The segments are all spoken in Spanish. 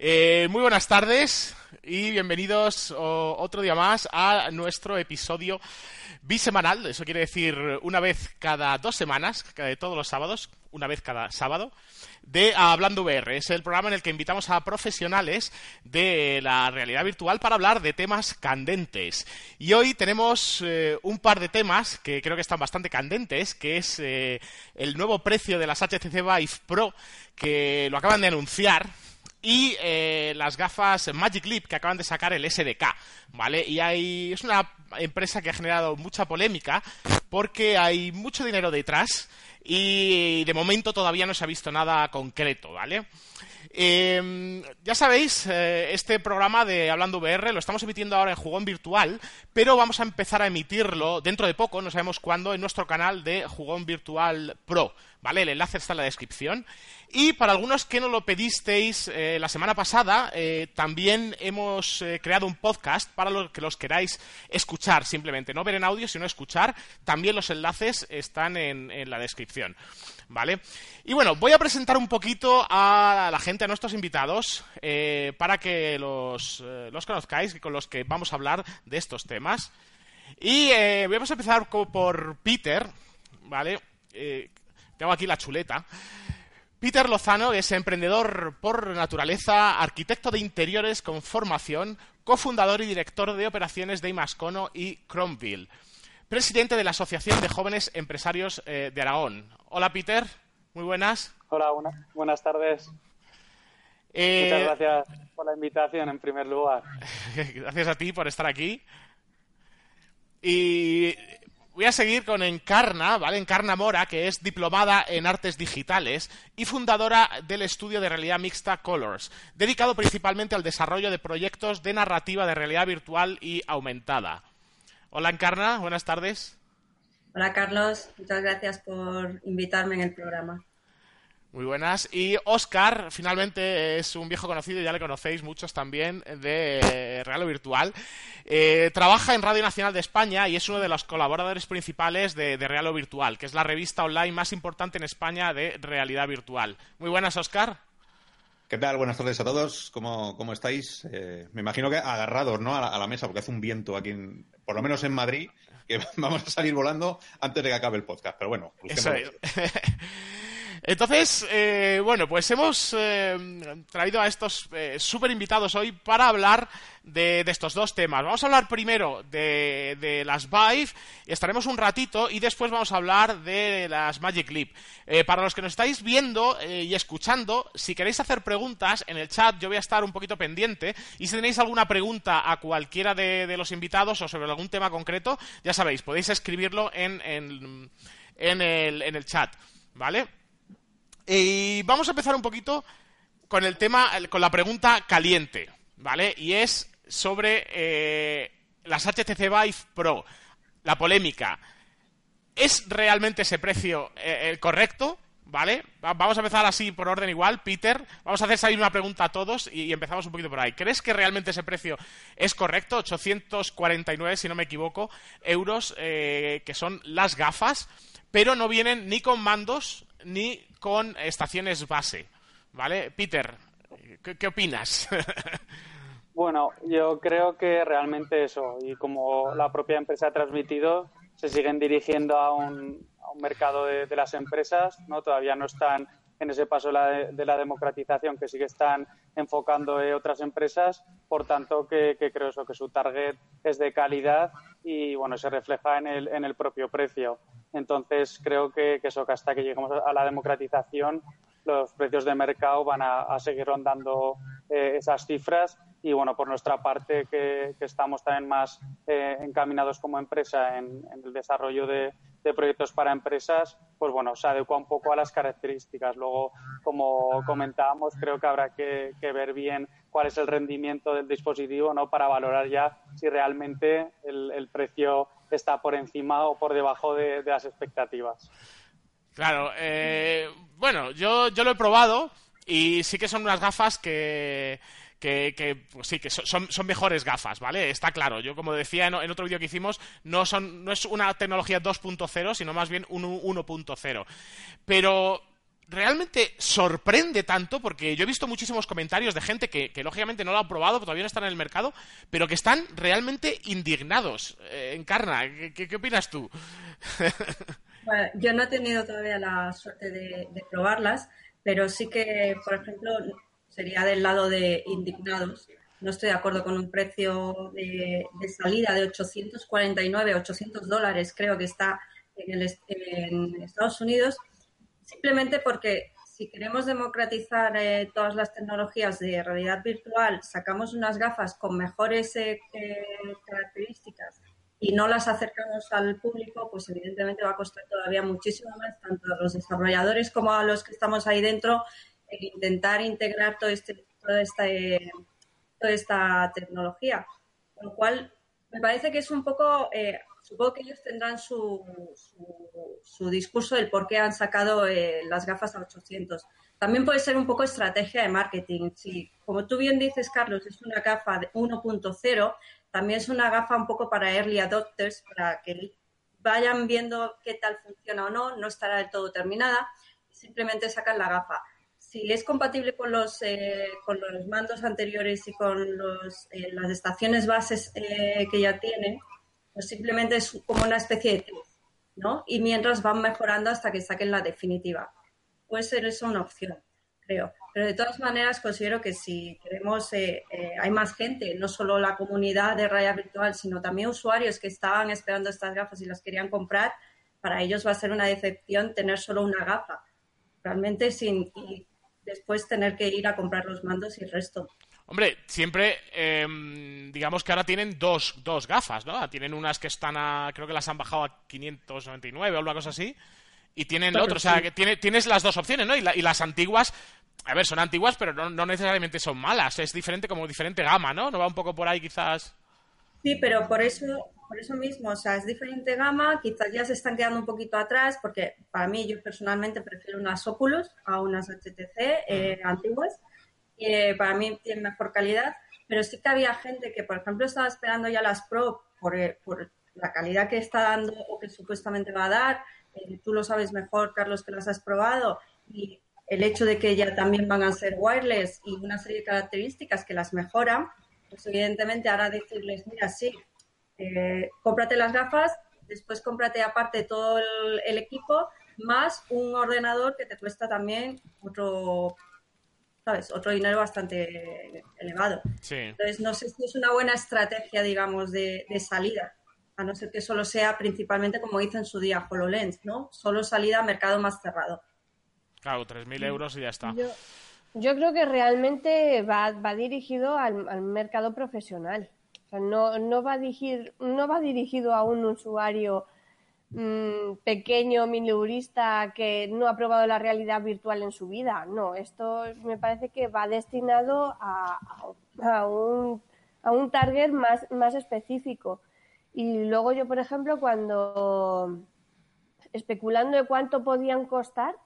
Eh, muy buenas tardes y bienvenidos otro día más a nuestro episodio bisemanal. Eso quiere decir una vez cada dos semanas, todos los sábados, una vez cada sábado, de Hablando VR. Es el programa en el que invitamos a profesionales de la realidad virtual para hablar de temas candentes. Y hoy tenemos eh, un par de temas que creo que están bastante candentes, que es eh, el nuevo precio de las HTC Vive Pro, que lo acaban de anunciar y eh, las gafas Magic Leap que acaban de sacar el SDK, ¿vale? Y hay, es una empresa que ha generado mucha polémica porque hay mucho dinero detrás y de momento todavía no se ha visto nada concreto, ¿vale? Em, ya sabéis, eh, este programa de Hablando VR lo estamos emitiendo ahora en Jugón Virtual, pero vamos a empezar a emitirlo dentro de poco, no sabemos cuándo, en nuestro canal de Jugón Virtual Pro. ¿Vale? El enlace está en la descripción. Y para algunos que no lo pedisteis eh, la semana pasada, eh, también hemos creado un podcast para los que los queráis escuchar simplemente, no ver en audio, sino escuchar. También los enlaces están en la descripción. ¿Vale? Y bueno, voy a presentar un poquito a la gente, a nuestros invitados, eh, para que los, eh, los conozcáis, con los que vamos a hablar de estos temas. Y eh, vamos a empezar por Peter, ¿vale? tengo aquí la chuleta. Peter Lozano es emprendedor por naturaleza, arquitecto de interiores con formación, cofundador y director de operaciones de Imascono y Cromville presidente de la Asociación de Jóvenes Empresarios de Aragón. Hola, Peter. Muy buenas. Hola, buenas tardes. Eh, Muchas gracias por la invitación, en primer lugar. gracias a ti por estar aquí. Y voy a seguir con Encarna, ¿vale? Encarna Mora, que es diplomada en artes digitales y fundadora del estudio de realidad mixta Colors, dedicado principalmente al desarrollo de proyectos de narrativa de realidad virtual y aumentada. Hola, Encarna, buenas tardes. Hola Carlos, muchas gracias por invitarme en el programa. Muy buenas. Y Oscar, finalmente es un viejo conocido, ya le conocéis muchos también, de Real Virtual. Eh, trabaja en Radio Nacional de España y es uno de los colaboradores principales de, de Real Virtual, que es la revista online más importante en España de realidad virtual. Muy buenas, Oscar. ¿Qué tal? Buenas tardes a todos. ¿Cómo, cómo estáis? Eh, me imagino que agarrados ¿no? a la, mesa, porque hace un viento aquí, por lo menos en Madrid, que vamos a salir volando antes de que acabe el podcast. Pero bueno, Entonces, eh, bueno, pues hemos eh, traído a estos eh, súper invitados hoy para hablar de, estos dos temas. Vamos a hablar primero de, las Vive, estaremos un ratito, y después vamos a hablar de las Magic Leap. para los que nos estáis viendo y escuchando, si queréis hacer preguntas en el chat, yo voy a estar un poquito pendiente, y si tenéis alguna pregunta a cualquiera de, los invitados o sobre algún tema concreto, ya sabéis, podéis escribirlo en el chat. ¿Vale? Y vamos a empezar un poquito con el tema, con la pregunta caliente, ¿vale? Y es sobre eh, las HTC Vive Pro, la polémica. ¿Es realmente ese precio eh, el correcto? ¿Vale? Vamos a empezar así por orden igual. Peter, vamos a hacer salir una pregunta a todos y, empezamos un poquito por ahí. ¿Crees que realmente ese precio es correcto? 849, si no me equivoco, euros, eh, que son las gafas, pero no vienen ni con mandos ni con estaciones base. ¿Vale? Peter, ¿qué, opinas? bueno, yo creo que realmente eso, y como la propia empresa ha transmitido, se siguen dirigiendo a un, mercado de, las empresas, ¿no? Todavía no están en ese paso de, la democratización que sí que están enfocando eh, otras empresas, por tanto que, creo eso, que su target es de calidad y bueno, se refleja en el, en el propio precio. Entonces, creo que, eso, que hasta que lleguemos a la democratización, los precios de mercado van a, seguir rondando eh, esas cifras. Y bueno, por nuestra parte, que, estamos también más eh, encaminados como empresa en, el desarrollo de, proyectos para empresas, pues bueno, se adecua un poco a las características. Luego, como comentábamos, creo que habrá que, ver bien cuál es el rendimiento del dispositivo, ¿no? Para valorar ya si realmente el precio está por encima o por debajo de, las expectativas. Claro, eh, bueno, yo, yo lo he probado y sí que son unas gafas que, que, pues sí, que son, son, mejores gafas, ¿vale? Está claro. Yo, como decía en, otro vídeo que hicimos, no, son, no es una tecnología 2.0, sino más bien un 1.0. Pero realmente sorprende tanto, porque yo he visto muchísimos comentarios de gente que, lógicamente no lo ha probado, todavía no están en el mercado, pero que están realmente indignados. Eh, Encarna, ¿qué, opinas tú? yo no he tenido todavía la suerte de, probarlas, pero sí que, por ejemplo, sería del lado de indignados. No estoy de acuerdo con un precio de, salida de 849, 800 dólares, creo que está en, en Estados Unidos simplemente porque si queremos democratizar eh, todas las tecnologías de realidad virtual, sacamos unas gafas con mejores eh, eh, características y no las acercamos al público, pues evidentemente va a costar todavía muchísimo más, tanto a los desarrolladores como a los que estamos ahí dentro, el intentar integrar todo este, toda, esta, toda esta tecnología. Con lo cual, me parece que es un poco supongo que ellos tendrán su, su, discurso del por qué han sacado eh, las gafas a 800. También puede ser un poco estrategia de marketing. Si, como tú bien dices, Carlos, es una gafa de 1.0, también es una gafa un poco para early adopters, para que vayan viendo qué tal funciona o no, no estará del todo terminada, simplemente sacan la gafa. Si es compatible con los, eh, con los mandos anteriores y con los, eh, las estaciones bases que ya tienen, pues simplemente es como una especie de test, ¿no? Y mientras van mejorando hasta que saquen la definitiva. Puede ser eso una opción, creo. Pero de todas maneras considero que si queremos, eh, eh, hay más gente, no solo la comunidad de raya virtual, sino también usuarios que estaban esperando estas gafas y las querían comprar, para ellos va a ser una decepción tener solo una gafa, realmente sin y después tener que ir a comprar los mandos y el resto. Hombre, siempre, em, digamos que ahora tienen dos, dos gafas, ¿no? Tienen unas que están a, creo que las han bajado a 599 o algo cosa así, y tienen otro, o sea, que tiene, tienes las dos opciones, ¿no? Y, las antiguas, a ver, son antiguas, pero no, necesariamente son malas, es diferente como diferente gama, ¿no? ¿No va un poco por ahí quizás? Sí, pero por eso, por eso mismo, o sea, es diferente gama, quizás ya se están quedando un poquito atrás, porque para mí yo personalmente prefiero unas Oculus a unas HTC eh, antiguas para mí tiene mejor calidad, pero sí que había gente que, por ejemplo, estaba esperando ya las Pro por, eh, por la calidad que está dando o que supuestamente va a dar. Eh, tú lo sabes mejor, Carlos, que las has probado. Y el hecho de que ya también van a ser wireless y una serie de características que las mejoran, pues evidentemente ahora decirles, mira, sí, eh, cómprate las gafas, después cómprate aparte todo el, el, equipo, más un ordenador que te cuesta también otro otro dinero bastante elevado. Entonces, no sé si es una buena estrategia, digamos, de, salida, a no ser que solo sea principalmente, como hizo en su día HoloLens, ¿no? Solo salida a mercado más cerrado. Claro, 3.000 euros y ya está. Yo, creo que realmente va, dirigido al, mercado profesional. O sea, no, no, va dirigir, dirigido a un usuario Mm, pequeño mileurista que no ha probado la realidad virtual en su vida. No, esto me parece que va destinado a, a, un, a un target más específico. Y luego yo, por ejemplo, cuando especulando de cuánto podían costar,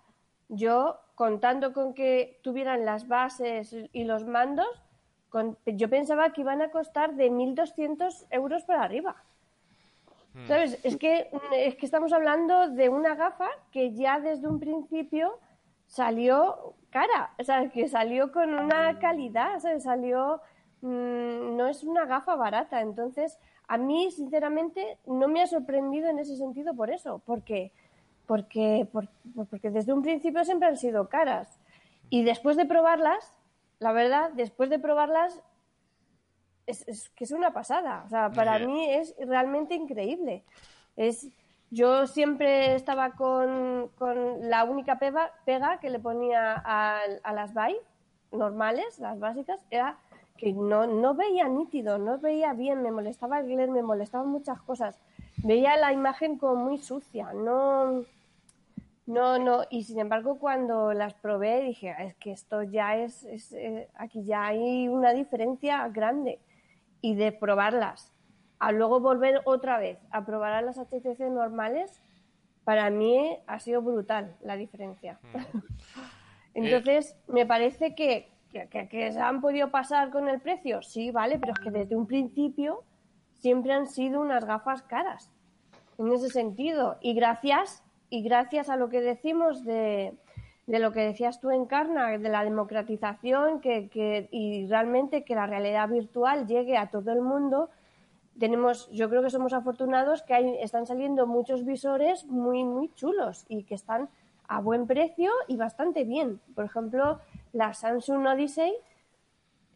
yo contando con que tuvieran las bases y los mandos, yo pensaba que iban a costar de 1.200 euros para arriba. Hmm. ¿Sabes? Es que, es que estamos hablando de una gafa que ya desde un principio salió cara, o sea, que salió con una calidad, ¿sabes? Salió, mm, no es una gafa barata, entonces a mí, sinceramente, no me ha sorprendido en ese sentido por eso, porque, porque, porque desde un principio siempre han sido caras. Y después de probarlas, la verdad, después de probarlas, es, que es una pasada. O sea, para mí es realmente increíble. Es, yo siempre estaba con, con la única pega, pega que le ponía a, a las Vive normales, las básicas, era que no, no veía nítido, no veía bien, me molestaba el glare, me molestaban muchas cosas. Veía la imagen como muy sucia, no, no, no, y sin embargo cuando las probé dije, ah, es que esto ya es, es eh, aquí ya hay una diferencia grande y de probarlas a luego volver otra vez a probar a las HTC normales, para mí ha sido brutal la diferencia. Mm. Entonces, me parece que, que, se han podido pasar con el precio, sí, vale, pero es que desde un principio siempre han sido unas gafas caras, en ese sentido. Y gracias, y gracias a lo que decimos de, de lo que decías tú, Encarna, de la democratización que, que, y realmente que la realidad virtual llegue a todo el mundo, tenemos, yo creo que somos afortunados que hay, están saliendo muchos visores muy, muy chulos y que están a buen precio y bastante bien. Por ejemplo, la Samsung Odyssey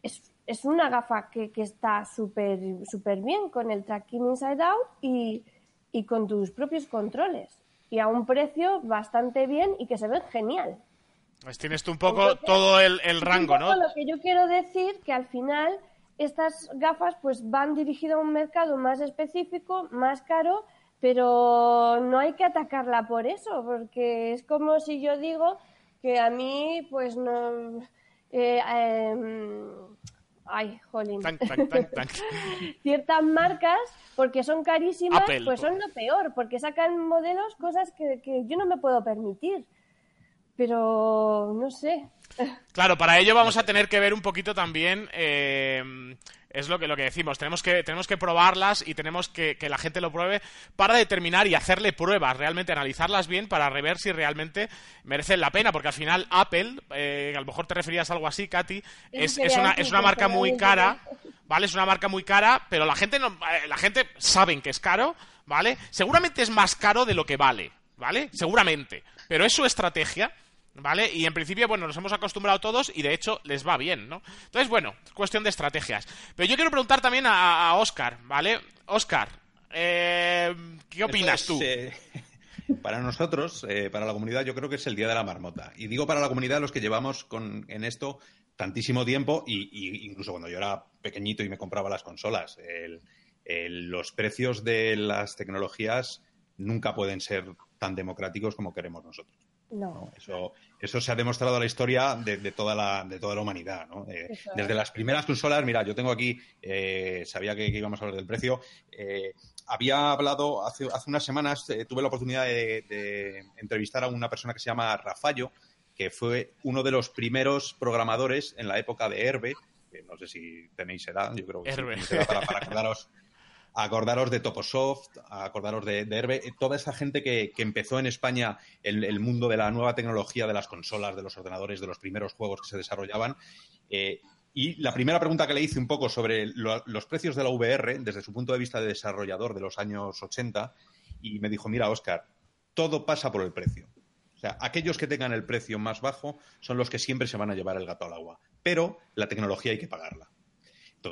es, es una gafa que, que está súper súper bien con el tracking inside out y, y con tus propios controles y a un precio bastante bien y que se ve genial. Pues tienes tú un poco todo el, el rango, ¿no? Lo que yo quiero decir que al final estas gafas pues van dirigidas a un mercado más específico, más caro, pero no hay que atacarla por eso, porque es como si yo digo que a mí pues no... Eh, eh, ay, jolín. Ciertas marcas, porque son carísimas, Apple, pues son lo peor, porque sacan modelos, cosas que, que yo no me puedo permitir. Pero no sé. Claro, para ello vamos a tener que ver un poquito también. Eh, es lo que, lo que decimos, tenemos que, tenemos que probarlas y tenemos que, que la gente lo pruebe para determinar y hacerle pruebas, realmente analizarlas bien para rever si realmente merecen la pena, porque al final Apple, eh, a lo mejor te referías a algo así, Katy, es, es, una, es una marca muy cara, ¿vale? Es una marca muy cara, pero la gente, no, eh, la gente saben que es caro, ¿vale? Seguramente es más caro de lo que vale, ¿vale? Seguramente, pero es su estrategia ¿Vale? Y en principio, bueno, nos hemos acostumbrado todos y de hecho les va bien, ¿no? Entonces, bueno, cuestión de estrategias. Pero yo quiero preguntar también a, a Oscar, ¿vale? Oscar, eh, ¿qué opinas es, tú? Eh, para nosotros, eh, para la comunidad, yo creo que es el día de la marmota. Y digo para la comunidad los que llevamos con, en esto tantísimo tiempo y, y, incluso cuando yo era pequeñito y me compraba las consolas. El, el, los precios de las tecnologías nunca pueden ser tan democráticos como queremos nosotros. No. ¿no? Eso, eso se ha demostrado en la historia de, de, toda, la, de toda la humanidad. ¿no? Eh, desde las primeras consolas, mira, yo tengo aquí, eh, sabía que, que, íbamos a hablar del precio. Eh, había hablado hace, hace unas semanas, eh, tuve la oportunidad de, de, entrevistar a una persona que se llama Rafallo, que fue uno de los primeros programadores en la época de Herbe. Que no sé si tenéis edad, yo creo que Herbe. sí, para, para acordaros acordaros de Toposoft, acordaros de, de Herbe, toda esa gente que, que empezó en España el, el, mundo de la nueva tecnología, de las consolas, de los ordenadores, de los primeros juegos que se desarrollaban. Eh, y la primera pregunta que le hice un poco sobre lo, los precios de la VR, desde su punto de vista de desarrollador de los años 80, y me dijo, mira, Oscar, todo pasa por el precio. O sea, aquellos que tengan el precio más bajo son los que siempre se van a llevar el gato al agua. Pero la tecnología hay que pagarla.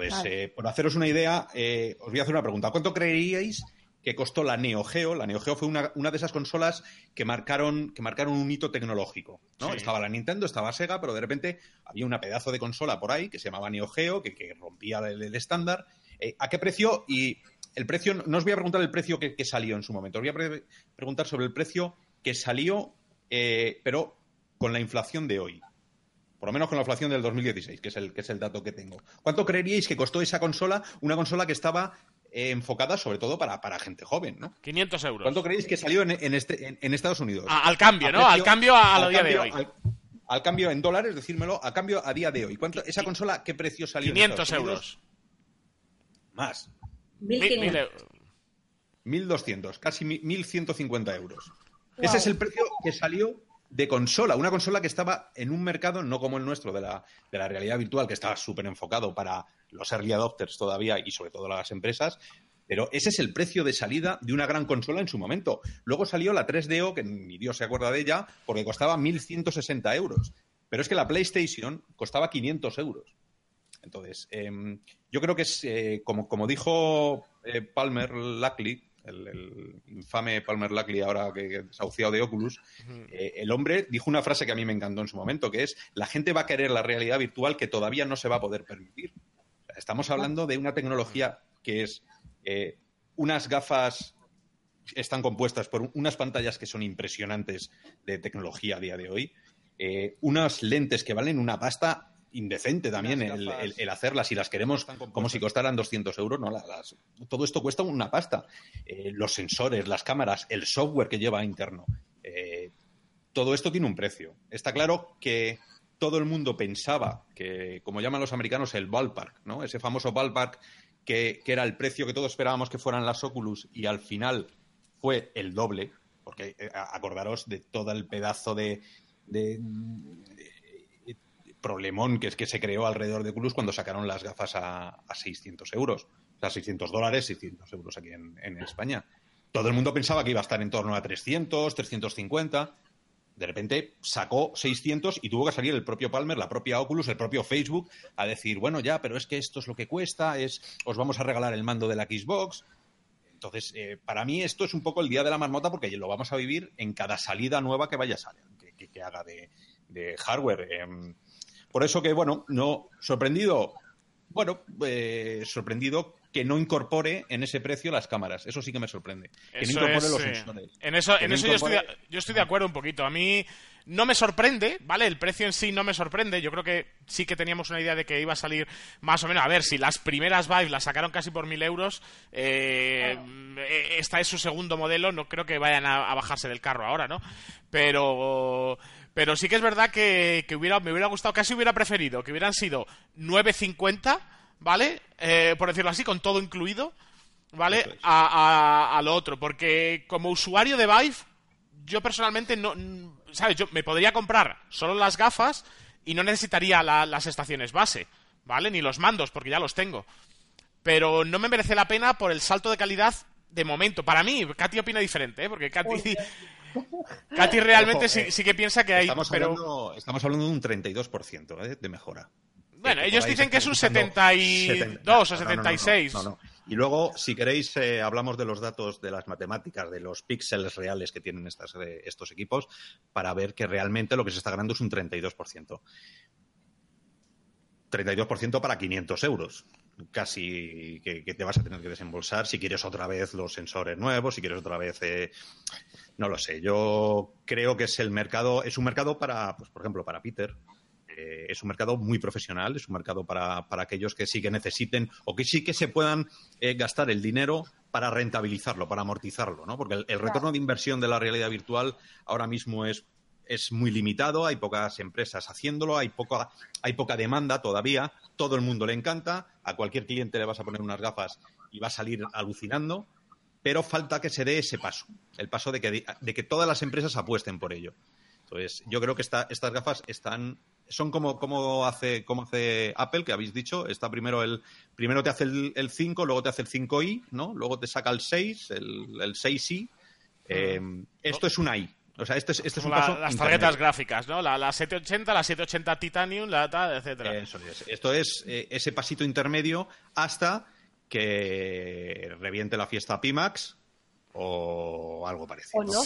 Entonces, vale. eh, por haceros una idea, eh, os voy a hacer una pregunta. ¿Cuánto creeríais que costó la Neo Geo? La Neo Geo fue una, una de esas consolas que marcaron, que marcaron un hito tecnológico. ¿no? Sí. Estaba la Nintendo, estaba Sega, pero de repente había una pedazo de consola por ahí que se llamaba Neo Geo, que, que rompía el, el estándar. Eh, ¿A qué precio? Y el precio, no os voy a preguntar el precio que, que salió en su momento, os voy a pre preguntar sobre el precio que salió, eh, pero con la inflación de hoy por lo menos con la inflación del 2016, que es el, que es el dato que tengo. ¿Cuánto creeríais que costó esa consola? Una consola que estaba eh, enfocada sobre todo para, para, gente joven, ¿no? 500 euros. ¿Cuánto creéis que salió en, en, este, en, en Estados Unidos? A, al cambio, ¿no? Al cambio a, a lo día cambio, de hoy. Al, al, cambio en dólares, decírmelo, al cambio a día de hoy. ¿Cuánto, ¿Esa consola qué precio salió? 500 euros. Más. 1.500. 1.200, casi 1.150 euros. Wow. Ese es el precio que salió de consola, una consola que estaba en un mercado no como el nuestro de la, de la realidad virtual, que estaba súper enfocado para los early adopters todavía y sobre todo las empresas, pero ese es el precio de salida de una gran consola en su momento. Luego salió la 3DO, que ni Dios se acuerda de ella, porque costaba 1.160 euros. Pero es que la PlayStation costaba 500 euros. Entonces, eh, yo creo que es, eh, como, como dijo eh, Palmer Luckley, el, el, infame Palmer Luckley, ahora que es desahuciado de Oculus, uh -huh. eh, el hombre dijo una frase que a mí me encantó en su momento, que es, la gente va a querer la realidad virtual que todavía no se va a poder permitir. Estamos hablando de una tecnología que es eh, unas gafas están compuestas por unas pantallas que son impresionantes de tecnología a día de hoy, eh, unas lentes que valen una pasta indecente también el, el, el, hacerlas y las queremos como si costaran 200 euros. No, las, todo esto cuesta una pasta. Eh, los sensores, las cámaras, el software que lleva interno. Eh, todo esto tiene un precio. Está claro que todo el mundo pensaba que, como llaman los americanos, el ballpark, ¿no? ese famoso ballpark que, que era el precio que todos esperábamos que fueran las Oculus y al final fue el doble, porque eh, acordaros de todo el pedazo de problemón que es que se creó alrededor de Oculus cuando sacaron las gafas a, a 600 euros. O sea, 600 dólares, 600 euros aquí en, España. Todo el mundo pensaba que iba a estar en torno a 300, 350 de repente sacó 600 y tuvo que salir el propio Palmer, la propia Oculus, el propio Facebook a decir, bueno, ya, pero es que esto es lo que cuesta, es os vamos a regalar el mando de la Xbox. Entonces, eh, para mí esto es un poco el día de la marmota porque lo vamos a vivir en cada salida nueva que vaya a salir, que, haga de, hardware. Em, por eso que, bueno, no sorprendido, bueno, eh, sorprendido que no incorpore en ese precio las cámaras. Eso sí que me sorprende. Que no incorpore los sensores. En eso, en eso yo, estoy de, yo estoy de acuerdo un poquito. A mí no me sorprende, ¿vale? El precio en sí no me sorprende. Yo creo que sí que teníamos una idea de que iba a salir más o menos. A ver, si las primeras Vive las sacaron casi por mil euros, eh, esta es su segundo modelo, no creo que vayan a, bajarse del carro ahora, ¿no? Pero pero sí que es verdad que, que hubiera, me hubiera gustado, casi hubiera preferido que hubieran sido 9.50 ¿vale? Eh, por decirlo así, con todo incluido, ¿vale? A, lo otro, porque como usuario de Vive, yo personalmente no, ¿sabes? Yo me podría comprar solo las gafas y no necesitaría las estaciones base, ¿vale? Ni los mandos, porque ya los tengo. Pero no me merece la pena por el salto de calidad de momento. Para mí, Katy opina diferente, ¿eh? Porque Katy... Katy realmente sí, sí, que piensa que hay... Estamos, hablando, estamos hablando de un 32% ¿eh? de mejora. Bueno, ellos dicen que es un 72 o 76. No, no, Y luego, si queréis, eh, hablamos de los datos de las matemáticas, de los píxeles reales que tienen estas, eh, estos equipos, para ver que realmente lo que se está ganando es un 32%. 32% para 500 euros. Casi que, te vas a tener que desembolsar si quieres otra vez los sensores nuevos, si quieres otra vez. Eh, no lo sé. Yo creo que es el mercado, es un mercado para, pues, por ejemplo, para Peter, eh, es un mercado muy profesional, es un mercado para, aquellos que sí que necesiten o que sí que se puedan eh, gastar el dinero para rentabilizarlo, para amortizarlo, ¿no? Porque el, retorno de inversión de la realidad virtual ahora mismo es, es muy limitado, hay pocas empresas haciéndolo, hay poca, hay poca demanda todavía, todo el mundo le encanta, a cualquier cliente le vas a poner unas gafas y va a salir alucinando, pero falta que se dé ese paso, el paso de que, de que todas las empresas apuesten por ello. Entonces, yo creo que estas gafas están son como, como, hace, como hace Apple, que habéis dicho. Está primero el primero te hace el, 5, luego te hace el 5i, ¿no? Luego te saca el 6, el, el 6i. Eh, esto es una i. O sea, este es, este es un paso Las tarjetas gráficas, ¿no? La, 780, la 780 Titanium, la tal, etcétera. Eso es. Esto es eh, ese pasito intermedio hasta que reviente la fiesta Pimax o algo parecido. O no.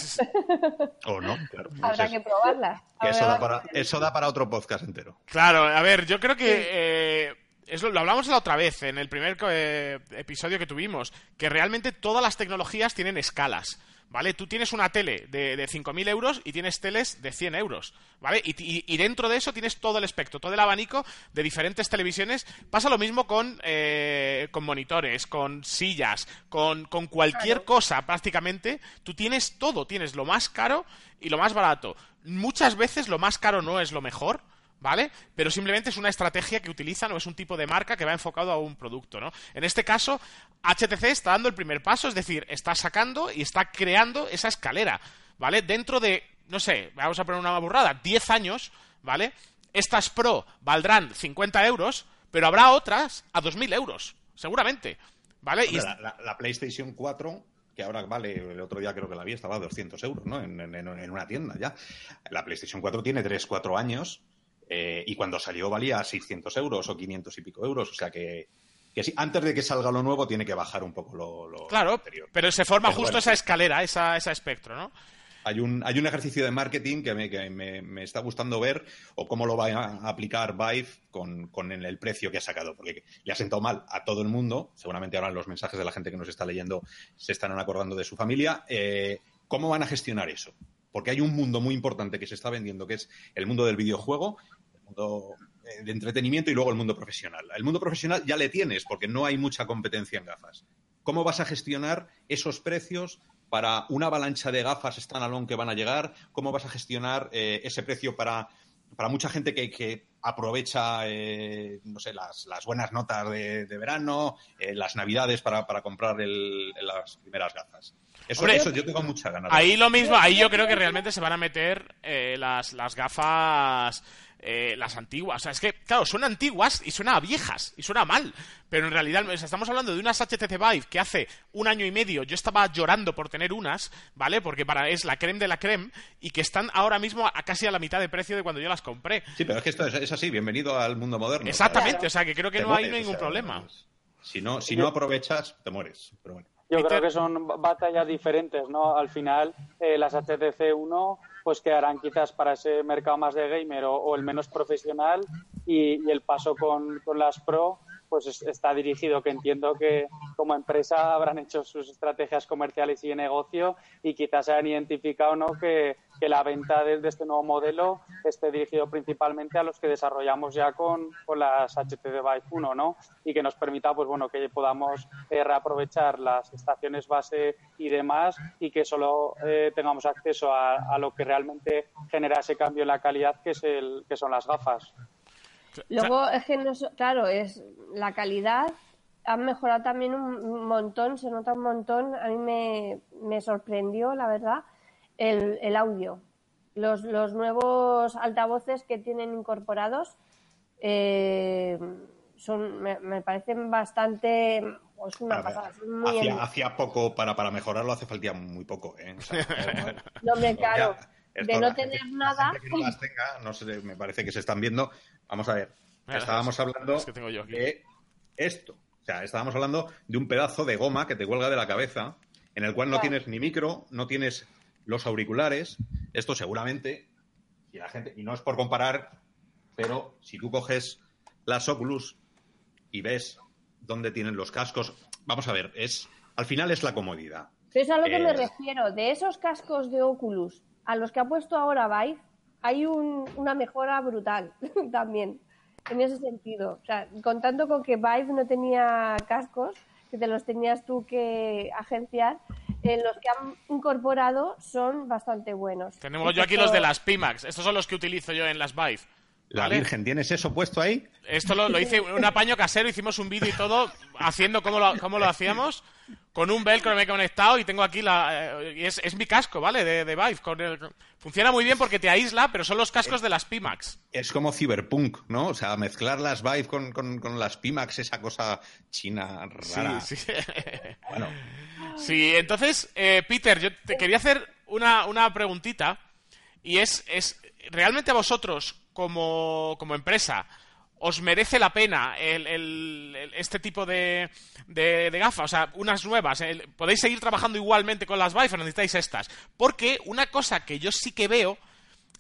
o no, claro. Habrá que probarla. Eso da, para, eso da, para, otro podcast entero. Claro, a ver, yo creo que... Eh, lo hablamos la otra vez, en el primer eh, episodio que tuvimos, que realmente todas las tecnologías tienen escalas. ¿Vale? Tú tienes una tele de, de 5.000 euros y tienes teles de 100 euros, ¿vale? Y, dentro de eso tienes todo el espectro, todo el abanico de diferentes televisiones. Pasa lo mismo con, eh, con monitores, con sillas, con, con cualquier cosa prácticamente. Tú tienes todo, tienes lo más caro y lo más barato. Muchas veces lo más caro no es lo mejor, ¿vale? Pero simplemente es una estrategia que utilizan o es un tipo de marca que va enfocado a un producto, ¿no? En este caso, HTC está dando el primer paso, es decir, está sacando y está creando esa escalera, ¿vale? Dentro de, no sé, vamos a poner una burrada, 10 años, ¿vale? Estas Pro valdrán 50 euros, pero habrá otras a 2.000 euros, seguramente, ¿vale? y... la, PlayStation 4 que ahora vale, el otro día creo que la vi, estaba a 200 euros, ¿no? En, en, una tienda ya. La PlayStation 4 tiene 3, 4 años eh, y cuando salió valía 600 euros o 500 y pico euros. O sea que, que sí, antes de que salga lo nuevo tiene que bajar un poco lo, claro, pero se forma justo esa escalera, esa, esa espectro, ¿no? Hay un, hay un ejercicio de marketing que, me, que me, me, está gustando ver o cómo lo va a aplicar Vive con, con, el precio que ha sacado, porque le ha sentado mal a todo el mundo. Seguramente ahora los mensajes de la gente que nos está leyendo se estarán acordando de su familia. Eh, ¿Cómo van a gestionar eso? Porque hay un mundo muy importante que se está vendiendo, que es el mundo del videojuego, mundo eh, de entretenimiento y luego el mundo profesional. El mundo profesional ya le tienes porque no hay mucha competencia en gafas. ¿Cómo vas a gestionar esos precios para una avalancha de gafas standalone que van a llegar? ¿Cómo vas a gestionar eh, ese precio para para mucha gente que, aprovecha, eh, no sé, las, buenas notas de, verano, eh, las navidades para, comprar las primeras gafas. Eso, eso yo tengo mucha ganas. Ahí lo mismo, ahí yo creo que realmente se van a meter las, las gafas eh, las antiguas. O sea, es que, claro, son antiguas y suena a viejas y suena mal. Pero en realidad, estamos hablando de unas HTC Vive que hace un año y medio yo estaba llorando por tener unas, ¿vale? Porque para es la creme de la creme y que están ahora mismo a casi a la mitad de precio de cuando yo las compré. Sí, pero es que esto es, así, bienvenido al mundo moderno. Exactamente, o sea, que creo que no hay ningún problema. Si no, si no aprovechas, te mueres. Yo creo que son batallas diferentes, ¿no? Al final, eh, las HTC 1 pues quedarán quizás para ese mercado más de gamer o, el menos profesional y, el paso con, con, las Pro pues está dirigido, que entiendo que como empresa habrán hecho sus estrategias comerciales y de negocio y quizás han identificado ¿no? que, la venta de, este nuevo modelo esté dirigido principalmente a los que desarrollamos ya con, con las HTC Vive 1 ¿no? y que nos permita pues bueno que podamos eh, reaprovechar las estaciones base y demás y que solo eh, tengamos acceso a, a, lo que realmente genera ese cambio en la calidad que, es el, que son las gafas. Luego, es que, no, claro, es la calidad ha mejorado también un montón, se nota un montón. A mí me, me sorprendió, la verdad, el, el audio. Los, los, nuevos altavoces que tienen incorporados eh, son, me, parecen bastante. Pues una pasada, hacía, poco, para, para mejorarlo hace falta muy poco. ¿eh? no, me de no tener nada. Que no las tenga, no sé, me parece que se están viendo. Vamos a ver. Estábamos hablando de esto. O sea, estábamos hablando de un pedazo de goma que te cuelga de la cabeza, en el cual no tienes ni micro, no tienes los auriculares. Esto seguramente, y la gente, y no es por comparar, pero si tú coges las Oculus y ves dónde tienen los cascos, vamos a ver, es al final es la comodidad. Eso es a lo que me refiero. De esos cascos de Oculus a los que ha puesto ahora Vive, hay una mejora brutal también en ese sentido. O sea, contando con que Vive no tenía cascos, que te los tenías tú que agenciar, eh, los que han incorporado son bastante buenos. Tenemos yo aquí los de las Pimax. Estos son los que utilizo yo en las Vive. La Virgen, ¿tienes eso puesto ahí? Esto lo, lo hice un apaño casero, hicimos un vídeo y todo haciendo cómo lo, cómo lo hacíamos con un velcro me he conectado y tengo aquí la... Eh, es, es, mi casco, ¿vale? De, de Vive. Con el, funciona muy bien porque te aísla, pero son los cascos de las Pimax. Es como Cyberpunk, ¿no? O sea, mezclar las Vive con, con, las Pimax, esa cosa china rara. Sí, sí. bueno. Sí, entonces, eh, Peter, yo te quería hacer una, una preguntita y es, es, ¿realmente a vosotros como, como empresa os merece la pena este tipo de, de, gafas, o sea, unas nuevas. podéis seguir trabajando igualmente con las Vive, necesitáis estas. Porque una cosa que yo sí que veo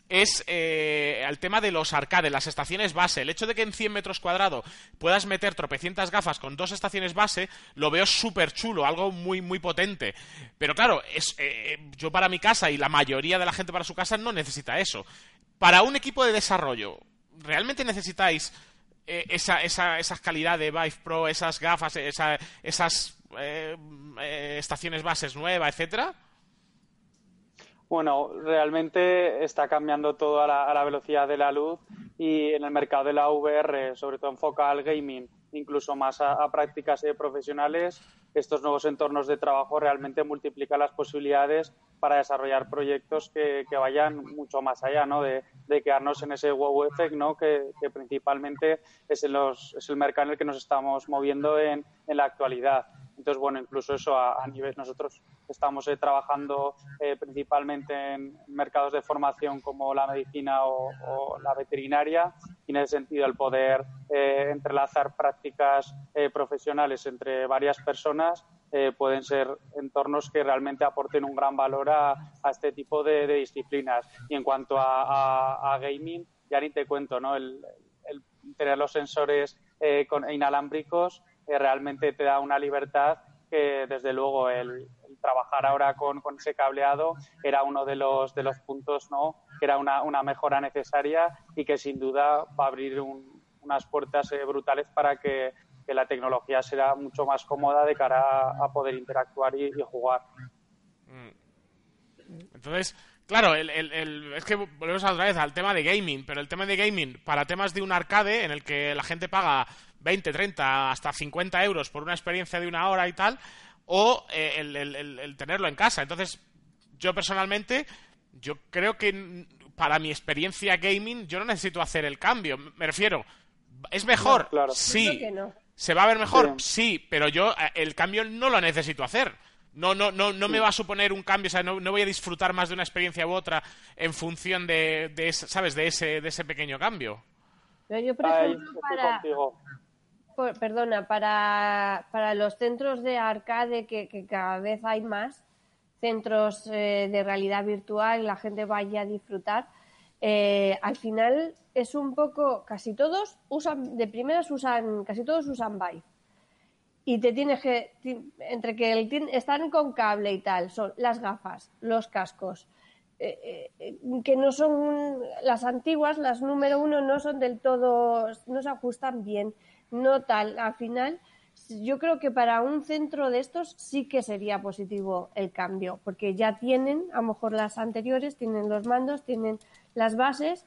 es eh, el tema de los arcades, las estaciones base. El hecho de que en 100 metros cuadrados puedas meter tropecientas gafas con dos estaciones base, lo veo súper chulo, algo muy, muy potente. Pero claro, es, eh, yo para mi casa y la mayoría de la gente para su casa no necesita eso. Para un equipo de desarrollo, ¿realmente necesitáis eh, esa, esa, esas calidad de Vive Pro, esas gafas, esas eh, eh, estaciones bases nuevas, etcétera? Bueno, realmente está cambiando todo a la, velocidad de la luz y en el mercado de la VR, sobre todo enfoca al gaming, incluso más a, prácticas profesionales, estos nuevos entornos de trabajo realmente multiplican las posibilidades para desarrollar proyectos que, vayan mucho más allá ¿no? de, quedarnos en ese wow effect ¿no? que, principalmente es, el mercado en el que nos estamos moviendo en, la actualidad. Entonces, bueno, incluso eso a, nivel, nosotros estamos eh, trabajando eh, principalmente en mercados de formación como la medicina o, la veterinaria y en ese sentido el poder eh, entrelazar prácticas profesionales entre varias personas pueden ser entornos que realmente aporten un gran valor a, este tipo de, disciplinas. Y en cuanto a, gaming, ya ni te cuento, ¿no? El, tener los sensores con, inalámbricos realmente te da una libertad que desde luego el, trabajar ahora con, ese cableado era uno de los, de los puntos ¿no? que era una, una mejora necesaria y que sin duda va a abrir unas puertas eh, brutales para que, la tecnología sea mucho más cómoda de cara a, poder interactuar y, jugar. Mm. Entonces, Claro, es que volvemos otra vez al tema de gaming, pero el tema de gaming para temas de un arcade en el que la gente paga 20, 30, hasta 50 euros por una experiencia de una hora y tal, o eh, el, tenerlo en casa. Entonces, yo personalmente, yo creo que para mi experiencia gaming yo no necesito hacer el cambio. Me refiero, ¿es mejor? Sí. ¿Se va a ver mejor? Sí, pero yo eh, el cambio no lo necesito hacer. No, no, no, no me va a suponer un cambio, o sea, no, voy a disfrutar más de una experiencia u otra en función de, de ¿sabes? De ese, de ese pequeño cambio. Pero yo, por ejemplo, para, perdona, para, para los centros de arcade, que, cada vez hay más, centros eh, de realidad virtual, la gente vaya a disfrutar, eh, al final es un poco, casi todos usan, de primeras usan, casi todos usan Vive. Y te tienes que, entre que están con cable y tal, son las gafas, los cascos, eh, que no son las antiguas, las número uno no son del todo, no se ajustan bien, no tal. Al final, yo creo que para un centro de estos sí que sería positivo el cambio, porque ya tienen, a lo mejor las anteriores, tienen los mandos, tienen las bases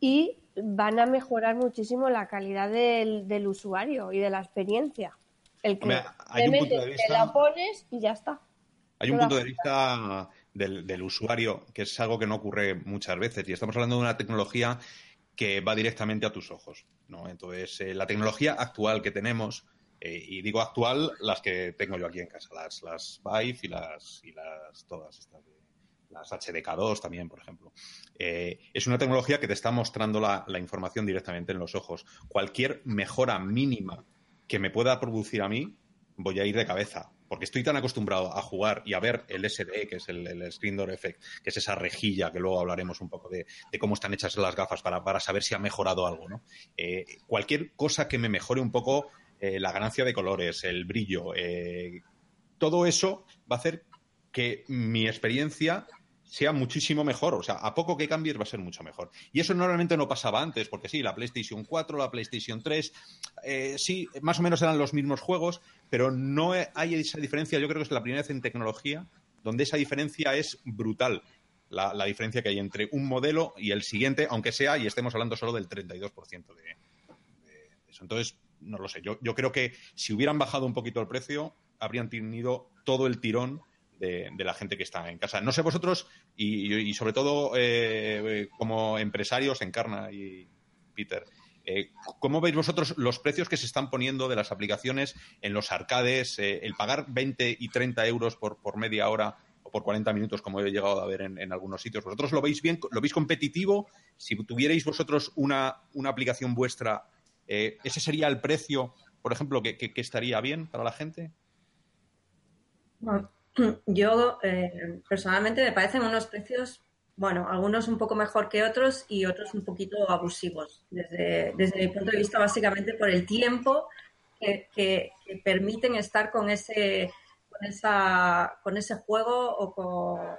y van a mejorar muchísimo la calidad del usuario y de la experiencia. El que hay un punto de vista, la pones y ya está. Hay un punto de vista del, usuario que es algo que no ocurre muchas veces y estamos hablando de una tecnología que va directamente a tus ojos. ¿no? Entonces, eh, la tecnología actual que tenemos, eh, y digo actual, las que tengo yo aquí en casa, las, las Vive y las, y las todas estas, las HDK2 también, por ejemplo. Eh, es una tecnología que te está mostrando la información directamente en los ojos. Cualquier mejora mínima que me pueda producir a mí, voy a ir de cabeza. Porque estoy tan acostumbrado a jugar y a ver el SD, que es el, Screen Door Effect, que es esa rejilla, que luego hablaremos un poco de, cómo están hechas las gafas para, saber si ha mejorado algo. ¿no? Eh, cualquier cosa que me mejore un poco eh, la ganancia de colores, el brillo, eh, todo eso va a hacer que mi experiencia sea muchísimo mejor. O sea, a poco que cambies va a ser mucho mejor. Y eso normalmente no pasaba antes, porque sí, la PlayStation 4, la PlayStation 3, eh, sí, más o menos eran los mismos juegos, pero no hay esa diferencia. Yo creo que es la primera vez en tecnología donde esa diferencia es brutal. La, diferencia que hay entre un modelo y el siguiente, aunque sea, y estemos hablando solo del 32% de, de, eso. Entonces, no lo sé. Yo, yo creo que si hubieran bajado un poquito el precio, habrían tenido todo el tirón de, la gente que está en casa. No sé vosotros, y, sobre todo eh, como empresarios, Encarna y Peter, eh, ¿cómo veis vosotros los precios que se están poniendo de las aplicaciones en los arcades? Eh, el pagar 20 y 30 euros por, por media hora o por 40 minutos, como he llegado a ver en, algunos sitios. ¿Vosotros lo veis bien? ¿Lo veis competitivo? Si tuvierais vosotros una, una aplicación vuestra, ¿ese sería el precio, por ejemplo, que, que, estaría bien para la gente? Yo eh, personalmente me parecen unos precios, bueno, algunos un poco mejor que otros y otros un poquito abusivos, desde, desde mi punto de vista básicamente por el tiempo que, permiten estar con ese, con, esa, con ese juego o,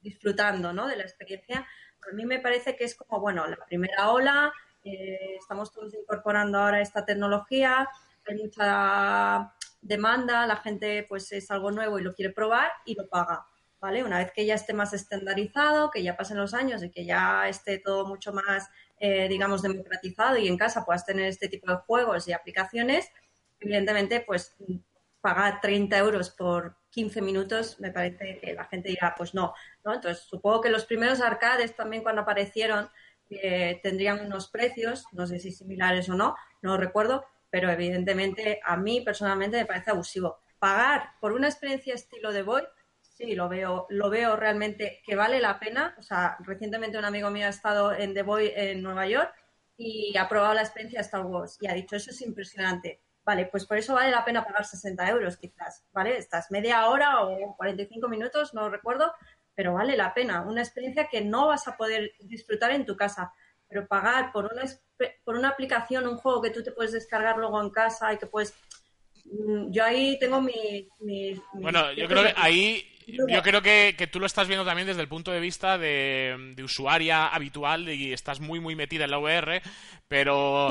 disfrutando ¿no? de la experiencia. A mí me parece que es como, bueno, la primera ola, eh, estamos todos incorporando ahora esta tecnología, hay mucha demanda, la gente pues es algo nuevo y lo quiere probar y lo paga, ¿vale? Una vez que ya esté más estandarizado, que ya pasen los años y que ya esté todo mucho más, eh, digamos, democratizado y en casa puedas tener este tipo de juegos y aplicaciones, evidentemente, pues pagar 30 euros por 15 minutos, me parece que la gente dirá, pues no. Entonces, supongo que los primeros arcades también cuando aparecieron eh, tendrían unos precios, no sé si similares o no, no lo recuerdo, pero evidentemente a mí personalmente me parece abusivo. Pagar por una experiencia estilo de Void, sí, lo veo, lo veo realmente que vale la pena. O sea, recientemente un amigo mío ha estado en The Void en Nueva York y ha probado la experiencia de Star Wars y ha dicho, eso es impresionante. Vale, pues por eso vale la pena pagar 60 euros quizás, ¿vale? Estás media hora o 45 minutos, no recuerdo, pero vale la pena. Una experiencia que no vas a poder disfrutar en tu casa pero pagar por una, por una aplicación, un juego que tú te puedes descargar luego en casa y que puedes... Mm, yo ahí tengo mi... bueno, yo creo que ahí... Yo creo que, que, tú lo estás viendo también desde el punto de vista de, usuaria habitual y estás muy, muy metida en la VR, pero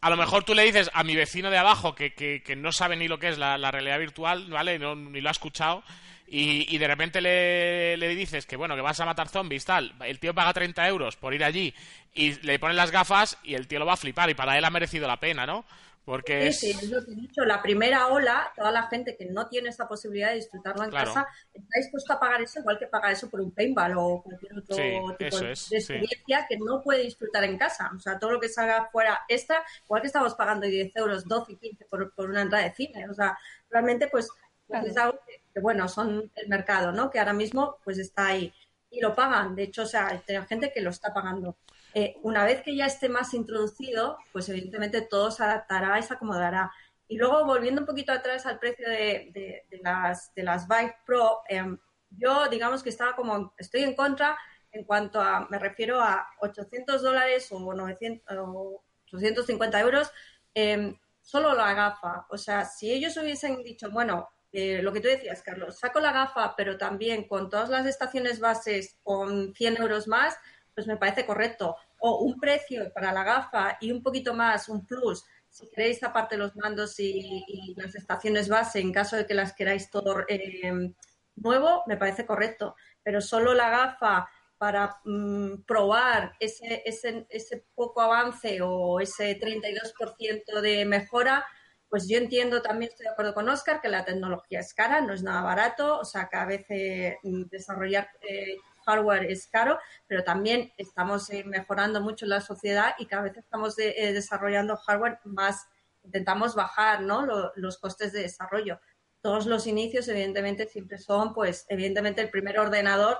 a lo mejor tú le dices a mi vecino de abajo que, que, no sabe ni lo que es la, realidad virtual, ¿vale? No, ni lo ha escuchado. Y, de repente le, le, dices que bueno, que vas a matar zombies, tal. El tío paga 30 euros por ir allí y le ponen las gafas y el tío lo va a flipar y para él ha merecido la pena, ¿no? Porque sí, es... lo que he dicho. La primera ola, toda la gente que no tiene esa posibilidad de disfrutarlo en casa, está dispuesta a pagar eso igual que pagar eso por un paintball o cualquier otro tipo de, experiencia que no puede disfrutar en casa. O sea, todo lo que salga fuera extra, igual que estamos pagando 10 euros, 12, 15 por, por una entrada de cine. O sea, realmente, pues, pues es algo que, bueno, son el mercado, ¿no? Que ahora mismo, pues, está ahí. Y lo pagan. De hecho, o sea, hay gente que lo está pagando. Eh, una vez que ya esté más introducido, pues evidentemente todo se adaptará y se acomodará. Y luego, volviendo un poquito atrás al precio de, las, de las Vive Pro, em, yo digamos que estaba como, estoy en contra en cuanto a, me refiero a 800 dólares o, 900, o 850 euros, em, solo la gafa. O sea, si ellos hubiesen dicho, bueno, eh, lo que tú decías, Carlos, saco la gafa, pero también con todas las estaciones bases con 100 euros más, pues me parece correcto. O un precio para la gafa y un poquito más, un plus, si queréis aparte los mandos y, las estaciones base, en caso de que las queráis todo eh, nuevo, me parece correcto. Pero solo la gafa para mm, probar ese, ese, ese poco avance o ese 32% de mejora, pues yo entiendo, también estoy de acuerdo con Oscar, que la tecnología es cara, no es nada barato, o sea, que a veces mm, desarrollar eh, hardware es caro, pero también estamos eh, mejorando mucho la sociedad y cada vez estamos eh, desarrollando hardware más, intentamos bajar ¿no? los costes de desarrollo. Todos los inicios, evidentemente, siempre son, pues, evidentemente, el primer ordenador,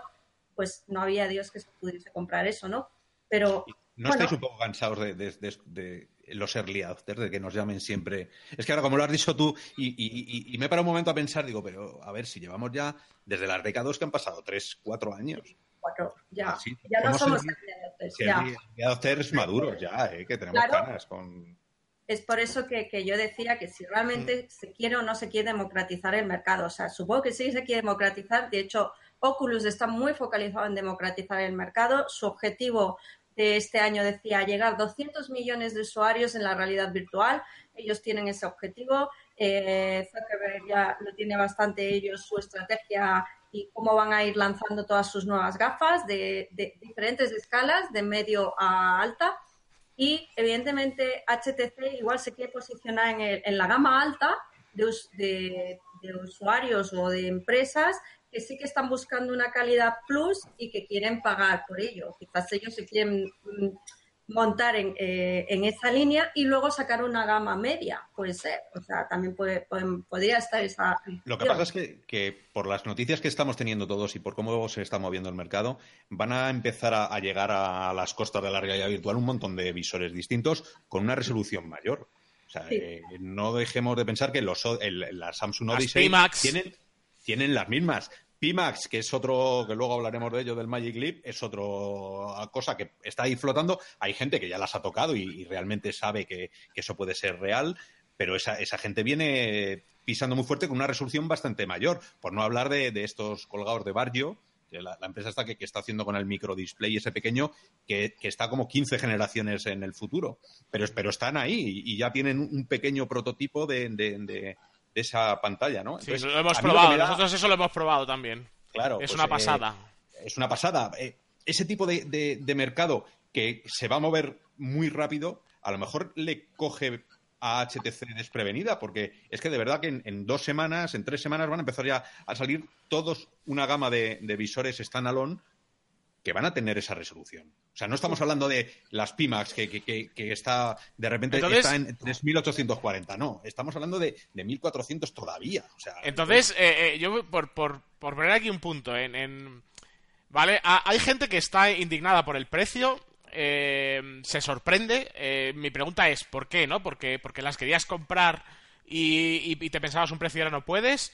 pues no había Dios que se pudiese comprar eso, ¿no? Pero. ¿No estáis un poco cansados de, los early adopters, de que nos llamen siempre. Es que ahora, como lo has dicho tú, y, me he parado un momento a pensar, digo, pero a ver, si llevamos ya desde las décadas que han pasado, tres, cuatro años. Cuatro, ya. ya no somos early adopters. maduros, ya, eh, que tenemos ganas con. Es por eso que, yo decía que si realmente mm. se quiere o no se quiere democratizar el mercado, o sea, supongo que sí se quiere democratizar, de hecho, Oculus está muy focalizado en democratizar el mercado. Su objetivo de este año decía llegar 200 millones de usuarios en la realidad virtual. Ellos tienen ese objetivo. Eh, Zuckerberg ya lo tiene bastante ellos, su estrategia y cómo van a ir lanzando todas sus nuevas gafas de, diferentes escalas, de medio a alta. Y evidentemente HTC igual se quiere posicionar en, la gama alta de, de, usuarios o de empresas que sí que están buscando una calidad plus y que quieren pagar por ello. Quizás ellos se quieren mm, montar en, eh, en, esa línea y luego sacar una gama media, puede ser. O sea, también puede, podría estar esa. Lo que pasa es que, por las noticias que estamos teniendo todos y por cómo se está moviendo el mercado, van a empezar a, llegar a las costas de la realidad virtual un montón de visores distintos con una resolución mayor. O sea, eh, no dejemos de pensar que los, las Samsung Odyssey tienen tienen las mismas. Pimax, que es otro, que luego hablaremos de ello, del Magic Leap, es otra cosa que está ahí flotando. Hay gente que ya las ha tocado y, realmente sabe que, eso puede ser real, pero esa, esa, gente viene pisando muy fuerte con una resolución bastante mayor, por no hablar de, estos colgados de barrio, la, la, empresa está que, está haciendo con el micro display ese pequeño, que, está como 15 generaciones en el futuro, pero, pero están ahí y, ya tienen un pequeño prototipo de de esa pantalla, ¿no? sí, lo hemos probado. Nosotros eso lo hemos probado también. Claro. Es pues, una pasada. Eh, es una pasada. Eh, ese tipo de, mercado que se va a mover muy rápido, a lo mejor le coge a HTC desprevenida, porque es que de verdad que en, dos semanas, en tres semanas van a empezar ya a salir todos una gama de, de visores standalone que van a tener esa resolución. O sea, no estamos hablando de las Pimax que, que, está de repente está en 3.840, no, estamos hablando de, de 1.400 todavía. O sea, entonces, eh, eh, yo por, por, por, poner aquí un punto, en, ¿vale? hay gente que está indignada por el precio, eh, se sorprende. mi pregunta es, ¿por qué, no? Porque, porque las querías comprar y, y te pensabas un precio y ahora no puedes.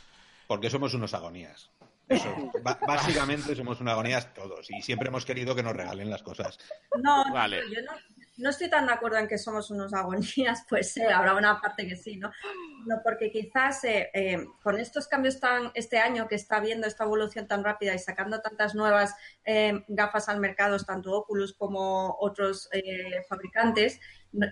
Porque somos unos agonías. Eso, básicamente somos una agonía todos y siempre hemos querido que nos regalen las cosas. No, vale. yo, no, no estoy tan de acuerdo en que somos unos agonías, pues eh, habrá una parte que sí, ¿no? no porque quizás eh, eh, con estos cambios tan este año que está viendo esta evolución tan rápida y sacando tantas nuevas gafas al mercado, tanto Oculus como otros fabricantes,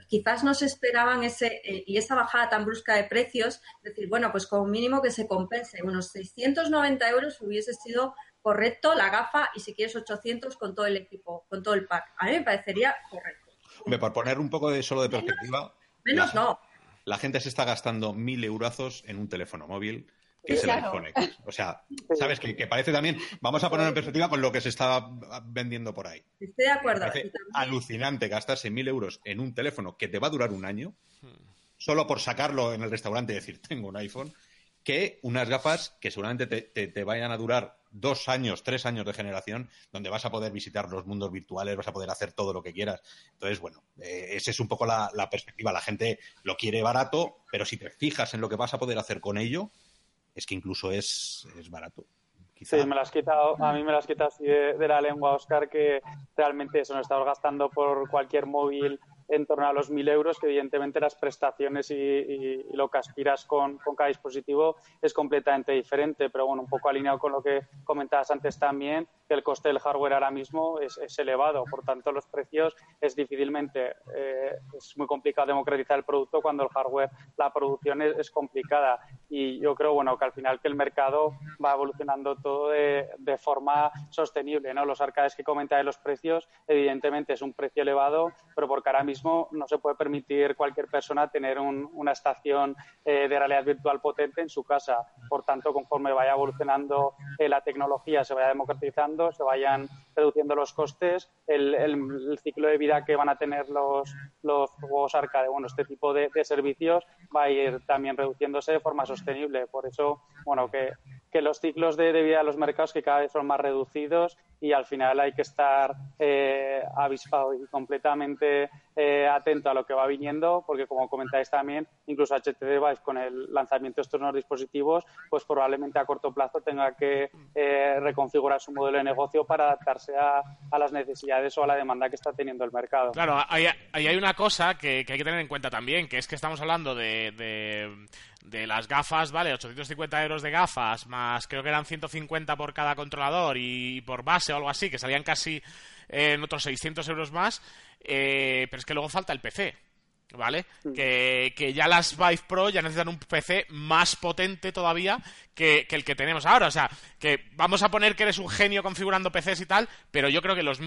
quizás no se esperaban ese y esa bajada tan brusca de precios, decir, bueno, pues como mínimo que se compense, unos 690 euros hubiese sido correcto la gafa y si quieres 800 con todo el equipo, con todo el pack. A mí me parecería correcto. Hombre, por poner un poco de solo de perspectiva. Menos, no. La gente se está gastando mil eurazos en un teléfono móvil que es el iPhone X. O sea, sabes que, parece también, vamos a poner en perspectiva con lo que se está vendiendo por ahí. Estoy de acuerdo. alucinante gastarse mil euros en un teléfono que te va a durar un año, solo por sacarlo en el restaurante y decir, tengo un iPhone, que unas gafas que seguramente te, vayan a durar dos años, tres años de generación, donde vas a poder visitar los mundos virtuales, vas a poder hacer todo lo que quieras. Entonces, bueno, eh, esa es un poco la, perspectiva. La gente lo quiere barato, pero si te fijas en lo que vas a poder hacer con ello, es que incluso es, barato. Sí, me las quitado, a mí me las has quitado así de, la lengua, Oscar, que realmente eso, nos estamos gastando por cualquier móvil en torno a los 1.000 euros, que evidentemente las prestaciones y, lo que aspiras con, cada dispositivo es completamente diferente, pero bueno, un poco alineado con lo que comentabas antes también, que el coste del hardware ahora mismo es, elevado, por tanto los precios es difícilmente, eh, es muy complicado democratizar el producto cuando el hardware, la producción es, complicada y yo creo, bueno, que al final que el mercado va evolucionando todo de, de forma sostenible, ¿no? Los arcades que comentáis los precios, evidentemente es un precio elevado, pero porque ahora mismo no se puede permitir cualquier persona tener una estación eh, de realidad virtual potente en su casa. Por tanto, conforme vaya evolucionando eh, la tecnología, se vaya democratizando, se vayan reduciendo los costes, el, ciclo de vida que van a tener los, los juegos arcade, bueno, este tipo de, servicios va a ir también reduciéndose de forma sostenible. Por eso, bueno, que, que los ciclos de, vida de los mercados que cada vez son más reducidos y al final hay que estar eh, avispado y completamente eh, atento a lo que va viniendo, porque como comentáis también, incluso HTC Vive con el lanzamiento de estos nuevos dispositivos, pues probablemente a corto plazo tenga que eh, reconfigurar su modelo de negocio para adaptarse a, las necesidades o a la demanda que está teniendo el mercado. Claro, ahí hay, una cosa que, hay que tener en cuenta también, que es que estamos hablando de, de las gafas, ¿vale? 850 euros de gafas, más creo que eran 150 por cada controlador y por base o algo así, que salían casi en otros 600 euros más, eh, pero es que luego falta el PC. ¿Vale? Mm. Que, ya las Vive Pro ya necesitan un PC más potente todavía que, el que tenemos ahora. O sea, que vamos a poner que eres un genio configurando PCs y tal, pero yo creo que los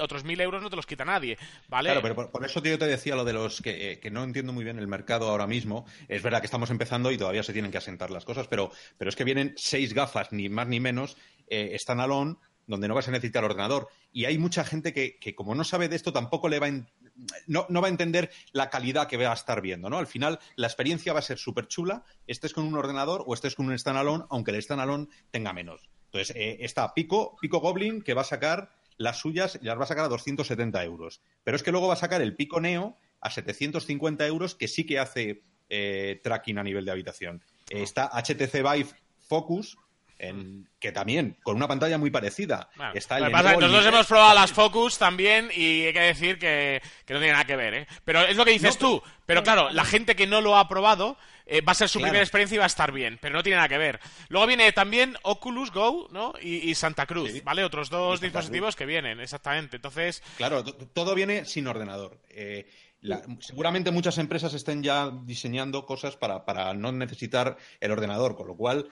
otros mil euros no te los quita nadie, ¿vale? Claro, pero por, eso yo te decía lo de los eh, que, no entiendo muy bien el mercado ahora mismo. Es verdad que estamos empezando y todavía se tienen que asentar las cosas, pero, pero es que vienen seis gafas, ni más ni menos, eh, están alone donde no vas a necesitar ordenador. Y hay mucha gente que, como no sabe de esto, tampoco le va a no, va a entender la calidad que va a estar viendo, ¿no? Al final, la experiencia va a ser súper chula, estés con un ordenador o estés con un standalone, aunque el standalone tenga menos. Entonces, eh, está Pico, Pico Goblin, que va a sacar las suyas las va a sacar a 270 euros. Pero es que luego va a sacar el Pico Neo a 750 euros, que sí que hace eh, tracking a nivel de habitación. Eh, está HTC Vive Focus, que también con una pantalla muy parecida. está el nosotros hemos probado las Focus también y hay que decir que, no tiene nada que ver, ¿eh? Pero es lo que dices tú. Pero claro, la gente que no lo ha probado eh, va a ser su primera experiencia y va a estar bien, pero no tiene nada que ver. Luego viene también Oculus Go, ¿no? Y, Santa Cruz, ¿vale? Otros dos dispositivos que vienen, exactamente. Entonces... Claro, todo viene sin ordenador. Eh, seguramente muchas empresas estén ya diseñando cosas para, para, no necesitar el ordenador, con lo cual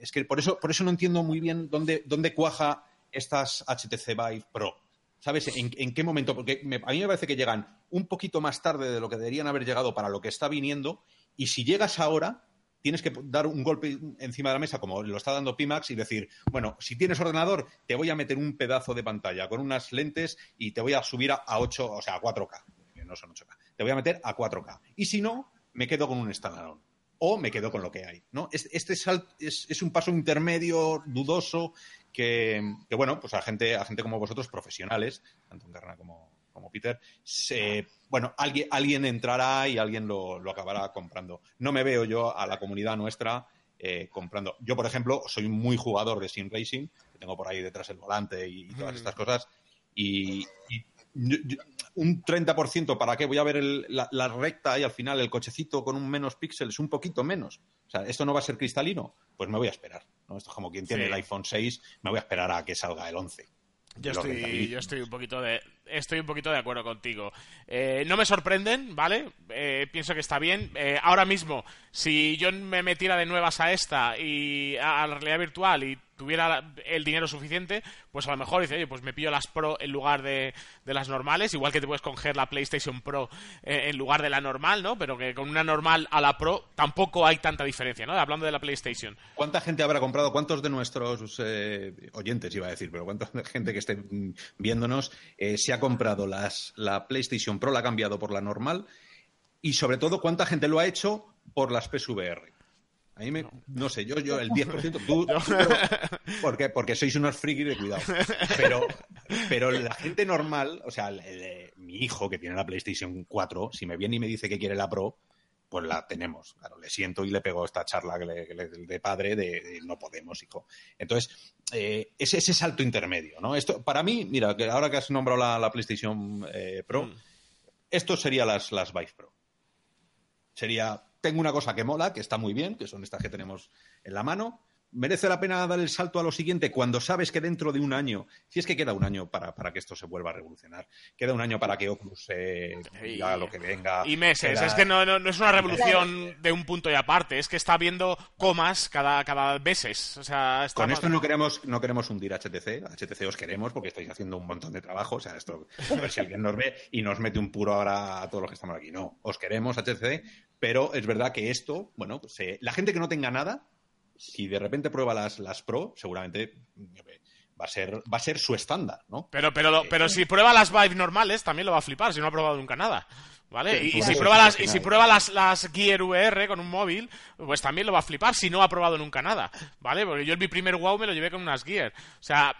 es que por eso, por eso no entiendo muy bien dónde, dónde cuaja estas HTC Vive Pro. ¿Sabes? ¿En, qué momento? Porque a mí me parece que llegan un poquito más tarde de lo que deberían haber llegado para lo que está viniendo. Y si llegas ahora, tienes que dar un golpe encima de la mesa, como lo está dando Pimax, y decir, bueno, si tienes ordenador, te voy a meter un pedazo de pantalla con unas lentes y te voy a subir a, 8, o sea, a 4K, que no son 8K. Te voy a meter a 4K. Y si no, me quedo con un standalone o me quedo con lo que hay. ¿no? Este es, un paso intermedio, dudoso, que, bueno, pues a gente, a gente como vosotros, profesionales, tanto Encarna como, como Peter, se, bueno, alguien, alguien entrará y alguien lo, acabará comprando. No me veo yo a la comunidad nuestra eh, comprando. Yo, por ejemplo, soy muy jugador de Sim Racing, tengo por ahí detrás el volante y, todas estas cosas, y, un 30%, ¿para qué? Voy a ver la, recta y al final el cochecito con un menos píxeles, un poquito menos. O sea, ¿esto no va a ser cristalino? Pues me voy a esperar. ¿no? Esto es como quien tiene el iPhone 6, me voy a esperar a que salga el 11. Yo estoy, yo estoy un poquito de estoy un poquito de acuerdo contigo. Eh, no me sorprenden, ¿vale? Eh, pienso que está bien. Eh, ahora mismo, si yo me metiera de nuevas a esta y a la realidad virtual y tuviera el dinero suficiente, pues a lo mejor dice, oye, pues me pillo las Pro en lugar de, las normales, igual que te puedes coger la PlayStation Pro eh, en lugar de la normal, ¿no? Pero que con una normal a la Pro tampoco hay tanta diferencia, ¿no? Hablando de la PlayStation. ¿Cuánta gente habrá comprado? ¿Cuántos de nuestros eh, oyentes, iba a decir, pero cuánta gente que esté viéndonos eh, se ha comprado las, la PlayStation Pro, la ha cambiado por la normal? Y sobre todo, ¿cuánta gente lo ha hecho por las PSVR? A mí me, no. sé, yo, yo el 10%, tú, porque, porque sois unos frikis de cuidado. Pero, pero la gente normal, o sea, mi hijo que tiene la PlayStation 4, si me viene y me dice que quiere la Pro, pues la tenemos. Claro, le siento y le pego esta charla de padre de, no podemos, hijo. Entonces, eh, es ese salto intermedio, ¿no? Esto, para mí, mira, que ahora que has nombrado la, PlayStation eh, Pro, mm. esto sería las, las Vive Pro. Sería tengo una cosa que mola, que está muy bien, que son estas que tenemos en la mano. ¿Merece la pena dar el salto a lo siguiente cuando sabes que dentro de un año, si es que queda un año para, que esto se vuelva a revolucionar, queda un año para que Oculus eh, diga lo que venga. Y meses, es que no, es una revolución de un punto y aparte, es que está viendo comas cada, cada meses. O sea, Con esto no queremos, no queremos hundir a HTC, HTC os queremos porque estáis haciendo un montón de trabajo, o sea, esto, a ver si alguien nos ve y nos mete un puro ahora a todos los que estamos aquí. No, os queremos HTC, pero es verdad que esto, bueno, pues, eh, la gente que no tenga nada, si de repente prueba las, las Pro, seguramente va a ser, va a ser su estándar, ¿no? Pero, pero, eh, pero si prueba las Vive normales, también lo va a flipar, si no ha probado nunca nada. ¿Vale? y, si prueba las, y si prueba las, las Gear VR con un móvil, pues también lo va a flipar si no ha probado nunca nada. ¿Vale? Porque yo en mi primer wow me lo llevé con unas Gear. O sea,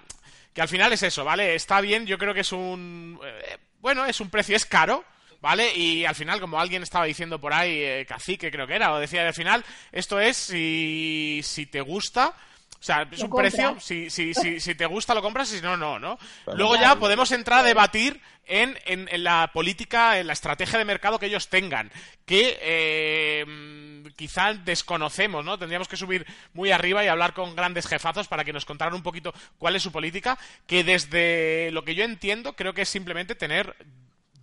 que al final es eso, ¿vale? Está bien, yo creo que es un. Eh, bueno, es un precio, es caro, ¿vale? Y al final, como alguien estaba diciendo por ahí, eh, cacique creo que era, o decía al final, esto es si, si te gusta. O sea, es un precio, si, si, si, si, te gusta lo compras y si no, no, ¿no? Luego ya podemos entrar a debatir en, en, la política, en la estrategia de mercado que ellos tengan, que eh, quizá desconocemos, ¿no? Tendríamos que subir muy arriba y hablar con grandes jefazos para que nos contaran un poquito cuál es su política, que desde lo que yo entiendo creo que es simplemente tener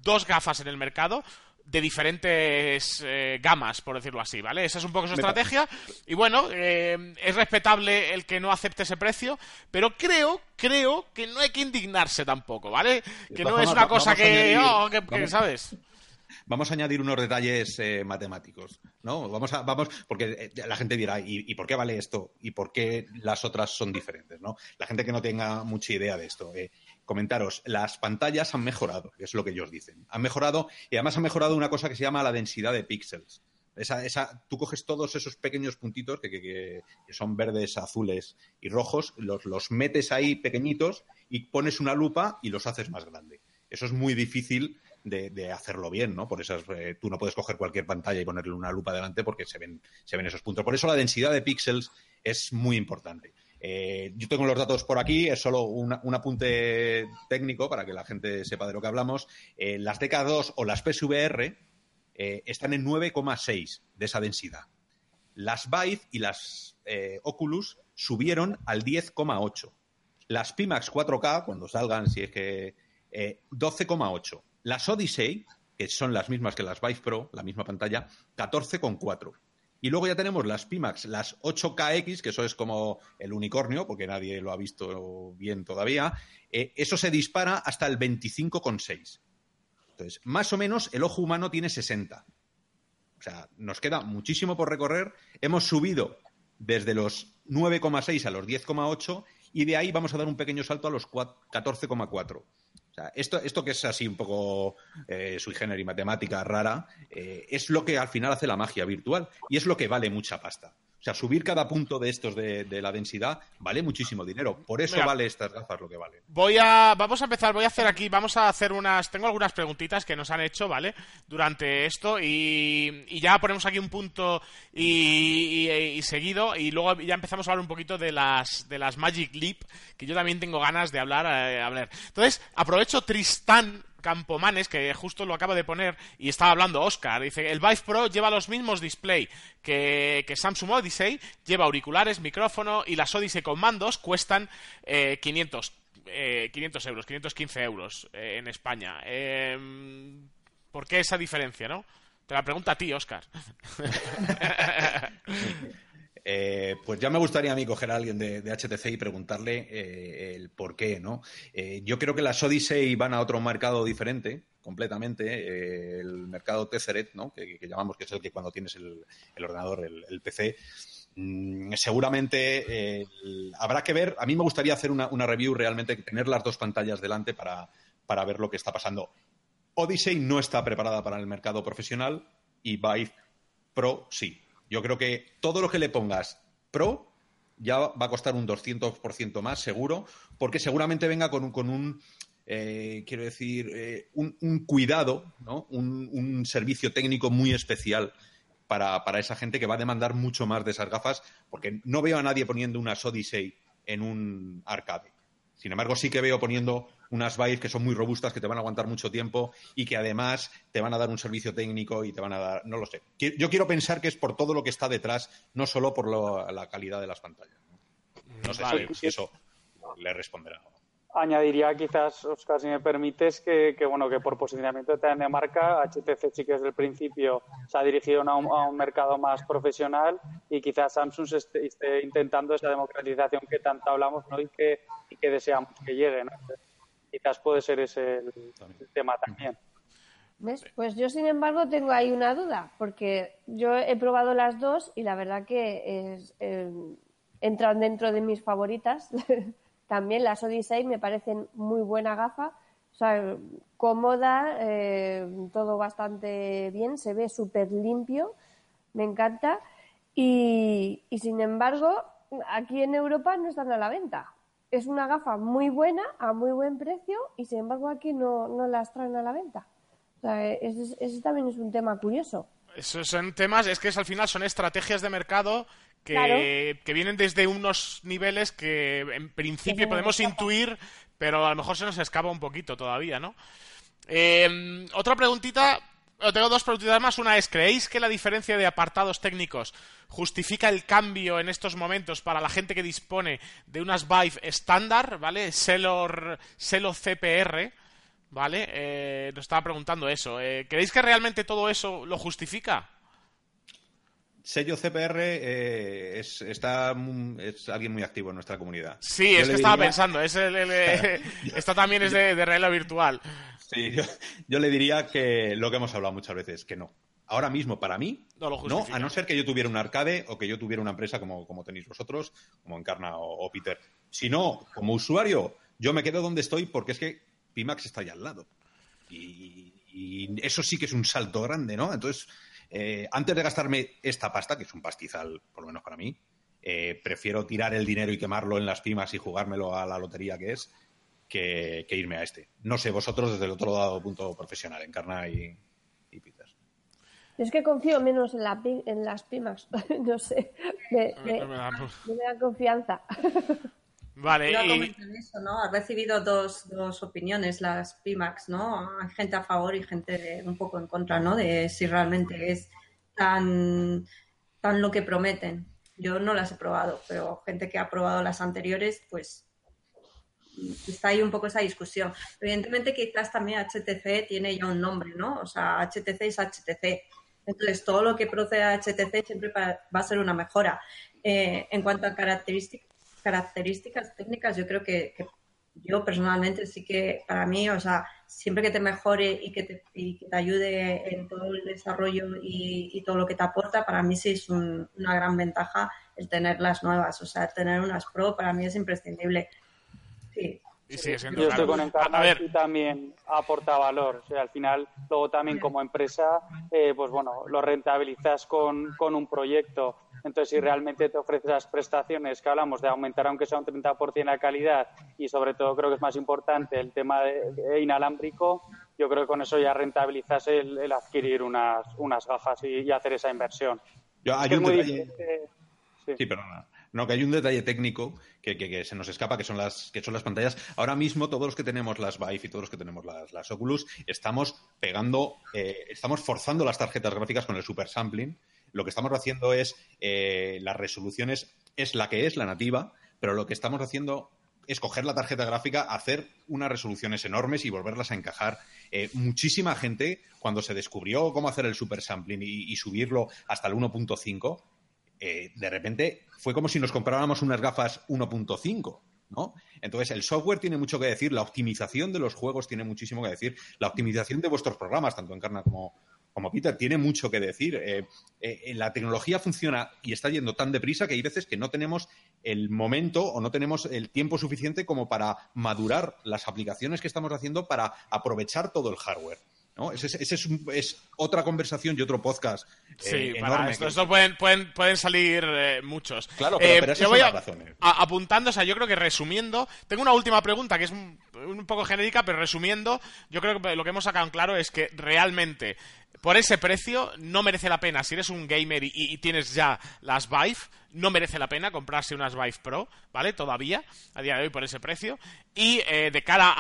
dos gafas en el mercado de diferentes eh, gamas, por decirlo así, ¿vale? Esa es un poco su estrategia. Y bueno, eh, es respetable el que no acepte ese precio, pero creo, creo que no hay que indignarse tampoco, ¿vale? Que no es una cosa oh, que, ¿sabes? Vamos a añadir unos detalles eh, matemáticos, ¿no? Vamos a, vamos, porque la gente dirá, ¿y, ¿y, por qué vale esto? ¿Y por qué las otras son diferentes, no? La gente que no tenga mucha idea de esto comentaros, las pantallas han mejorado, es lo que ellos dicen. Han mejorado y además han mejorado una cosa que se llama la densidad de píxeles. Esa, esa, tú coges todos esos pequeños puntitos que, que, son verdes, azules y rojos, los, los, metes ahí pequeñitos y pones una lupa y los haces más grande. Eso es muy difícil de, hacerlo bien, ¿no? Por eso eh, tú no puedes coger cualquier pantalla y ponerle una lupa delante porque se ven, se ven esos puntos. Por eso la densidad de píxeles es muy importante. Eh, yo tengo los datos por aquí, es solo un, apunte técnico para que la gente sepa de lo que hablamos. Eh, las DK2 o las PSVR eh, están en 9,6 de esa densidad. Las Vive y las Oculus subieron al 10,8. Las Pimax 4K, cuando salgan, si es que 12,8. Las Odyssey, que son las mismas que las Vive Pro, la misma pantalla, 14,4. Y luego ya tenemos las Pimax, las 8KX, que eso es como el unicornio, porque nadie lo ha visto bien todavía. Eh, eso se dispara hasta el 25,6. Entonces, más o menos el ojo humano tiene 60. O sea, nos queda muchísimo por recorrer. Hemos subido desde los 9,6 a los 10,8 y de ahí vamos a dar un pequeño salto a los 14,4 esto, esto que es así un poco eh, sui generis matemática rara, eh, es lo que al final hace la magia virtual y es lo que vale mucha pasta. O sea, subir cada punto de estos de, la densidad vale muchísimo dinero. Por eso vale estas gafas lo que vale. Voy a, vamos a empezar, voy a hacer aquí, vamos a hacer unas, tengo algunas preguntitas que nos han hecho, ¿vale? Durante esto y, ya ponemos aquí un punto y, seguido y luego ya empezamos a hablar un poquito de las, de las Magic Leap, que yo también tengo ganas de hablar, eh, hablar. Entonces, aprovecho Tristán Campomanes, que justo lo acaba de poner y estaba hablando Oscar. Dice, el Vive Pro lleva los mismos display que, Samsung Odyssey, lleva auriculares, micrófono y las Odyssey con mandos cuestan 500, eh, 500 euros, 515 euros en España. Em, ¿Por qué esa diferencia, no? Te la pregunta a ti, Oscar. Eh, pues ya me gustaría a mí coger a alguien de, HTC y preguntarle eh, el por qué, ¿no? Eh, yo creo que las Odyssey van a otro mercado diferente, completamente, el mercado Tetheret, ¿no? Que, llamamos que es el que cuando tienes el, ordenador, el, PC, mm, seguramente habrá que ver, a mí me gustaría hacer una, review realmente, tener las dos pantallas delante para, para ver lo que está pasando. Odyssey no está preparada para el mercado profesional y Vive Pro sí. Yo creo que todo lo que le pongas Pro ya va a costar un 200% más, seguro, porque seguramente venga con un, con un eh, quiero decir, eh, un, cuidado, ¿no? un, servicio técnico muy especial para, para, esa gente que va a demandar mucho más de esas gafas, porque no veo a nadie poniendo una Odyssey en un arcade. Sin embargo, sí que veo poniendo unas Vive que son muy robustas, que te van a aguantar mucho tiempo y que además te van a dar un servicio técnico y te van a dar, no lo sé. Yo quiero pensar que es por todo lo que está detrás, no solo por la calidad de las pantallas. No, sé si eso le responderá añadiría quizás, Oscar, si me permites, que, bueno que por posicionamiento de marca, HTC sí que desde el principio se ha dirigido a un, mercado más profesional y quizás Samsung esté, intentando esa democratización que tanto hablamos ¿no? y, que, que deseamos que llegue. Quizás puede ser ese el, tema también. Pues yo, sin embargo, tengo ahí una duda, porque yo he probado las dos y la verdad que es, eh, entran dentro de mis favoritas. También las Odyssey me parecen muy buena gafa, o sea, cómoda, eh, todo bastante bien, se ve súper limpio, me encanta. Y, sin embargo, aquí en Europa no están a la venta. Es una gafa muy buena, a muy buen precio, y sin embargo aquí no, no las traen a la venta. O sea, ese, también es un tema curioso. Esos son temas, es que al final son estrategias de mercado que, vienen desde unos niveles que en principio podemos intuir, pero a lo mejor se nos escapa un poquito todavía, ¿no? Em, otra preguntita, tengo dos preguntitas más. Una es, ¿creéis que la diferencia de apartados técnicos justifica el cambio en estos momentos para la gente que dispone de unas Vive estándar, ¿vale? Celor, Celo CPR, ¿vale? Eh, nos estaba preguntando eso. Eh, ¿Creéis que realmente todo eso lo justifica? Sello CPR eh, es, está, es alguien muy activo en nuestra comunidad. Sí, es que estaba pensando, es el, esto también es de, de realidad virtual. Sí, yo, le diría que lo que hemos hablado muchas veces, que no. Ahora mismo, para mí, no, a no ser que yo tuviera un arcade o que yo tuviera una empresa como, como tenéis vosotros, como Encarna o, Peter. Si no, como usuario, yo me quedo donde estoy porque es que Pimax está ahí al lado. y eso sí que es un salto grande, ¿no? Entonces, eh, antes de gastarme esta pasta, que es un pastizal, por lo menos para mí, eh, prefiero tirar el dinero y quemarlo en las pimas y jugármelo a la lotería que es, que, irme a este. No sé, vosotros desde el otro lado punto profesional, Encarna y, y Peter. Es que confío menos en, en las pimas, no sé, me, me, me da confianza. Vale. Y... eso, ¿no? Ha recibido dos, dos opiniones las PIMAX, ¿no? Hay gente a favor y gente un poco en contra, ¿no? De si realmente es tan, tan lo que prometen. Yo no las he probado, pero gente que ha probado las anteriores, pues está ahí un poco esa discusión. Evidentemente quizás también HTC tiene ya un nombre, ¿no? O sea, HTC es HTC. Entonces, todo lo que procede a HTC siempre va a ser una mejora. Eh, en cuanto a características, características técnicas, yo creo que, yo personalmente sí que para mí, o sea, siempre que te mejore y que te, te ayude en todo el desarrollo y, todo lo que te aporta, para mí sí es una gran ventaja el tener las nuevas. O sea, tener unas pro para mí es imprescindible. Sí. Y sigue siendo Yo estoy con Encarna y también aporta valor. O sea, al final, luego también como empresa, eh, pues bueno, lo rentabilizas con, con un proyecto entonces, si realmente te ofreces las prestaciones que hablamos de aumentar aunque sea un 30% la calidad y sobre todo creo que es más importante el tema de, inalámbrico, yo creo que con eso ya rentabilizas el, adquirir unas, unas gafas y, hacer esa inversión. Yo, hay, un detalle, sí. perdona. No, que hay un detalle técnico que, se nos escapa, que son, las, que son las pantallas. Ahora mismo, todos los que tenemos las Vive y todos los que tenemos las, Oculus, estamos pegando, eh, estamos forzando las tarjetas gráficas con el super sampling. Lo que estamos haciendo es, eh, las resoluciones es la que es, la nativa, pero lo que estamos haciendo es coger la tarjeta gráfica, hacer unas resoluciones enormes y volverlas a encajar. Eh, muchísima gente, cuando se descubrió cómo hacer el super sampling y, subirlo hasta el 1.5, eh, de repente fue como si nos compráramos unas gafas 1.5. ¿no? Entonces, el software tiene mucho que decir, la optimización de los juegos tiene muchísimo que decir, la optimización de vuestros programas, tanto en Carna como, como Peter, tiene mucho que decir. Eh, eh, la tecnología funciona y está yendo tan deprisa que hay veces que no tenemos el momento o no tenemos el tiempo suficiente como para madurar las aplicaciones que estamos haciendo para aprovechar todo el hardware. ¿no? Ese, es, otra conversación y otro podcast. Eh, sí, para esto, pueden, pueden, pueden salir muchos. Claro, pero, yo voy apuntando, o sea, yo creo que resumiendo, tengo una última pregunta que es un poco genérica, pero resumiendo, yo creo que lo que hemos sacado en claro es que realmente por ese precio no merece la pena. Si eres un gamer y, tienes ya las Vive, no merece la pena comprarse unas Vive Pro, ¿vale? Todavía, a día de hoy, por ese precio. Y eh, de cara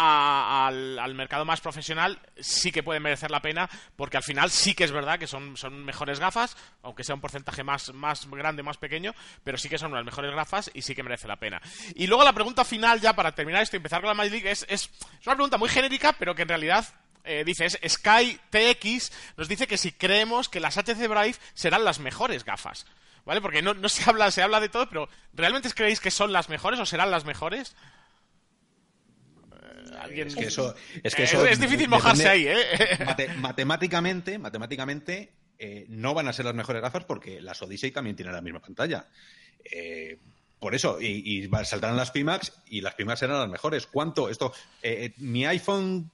al, mercado más profesional, sí que puede merecer la pena, porque al final sí que es verdad que son, son mejores gafas, aunque sea un porcentaje más, más grande, más pequeño, pero sí que son unas mejores gafas y sí que merece la pena. Y luego la pregunta final, ya para terminar esto y empezar con la Magic League, es, es una pregunta muy genérica, pero que en realidad eh, dices, Sky TX nos dice que si creemos que las HC Brave serán las mejores gafas. ¿Vale? Porque no, se habla, se habla de todo, pero ¿realmente creéis que son las mejores o serán las mejores? Eh, es que eso, es, que eh, es difícil mojarse ahí, ¿eh? matemáticamente, matemáticamente no van a ser las mejores gafas porque las Odyssey también tienen la misma pantalla. Por eso, y, y, saldrán las Pimax y las Pimax serán las mejores. ¿Cuánto? Esto, mi iPhone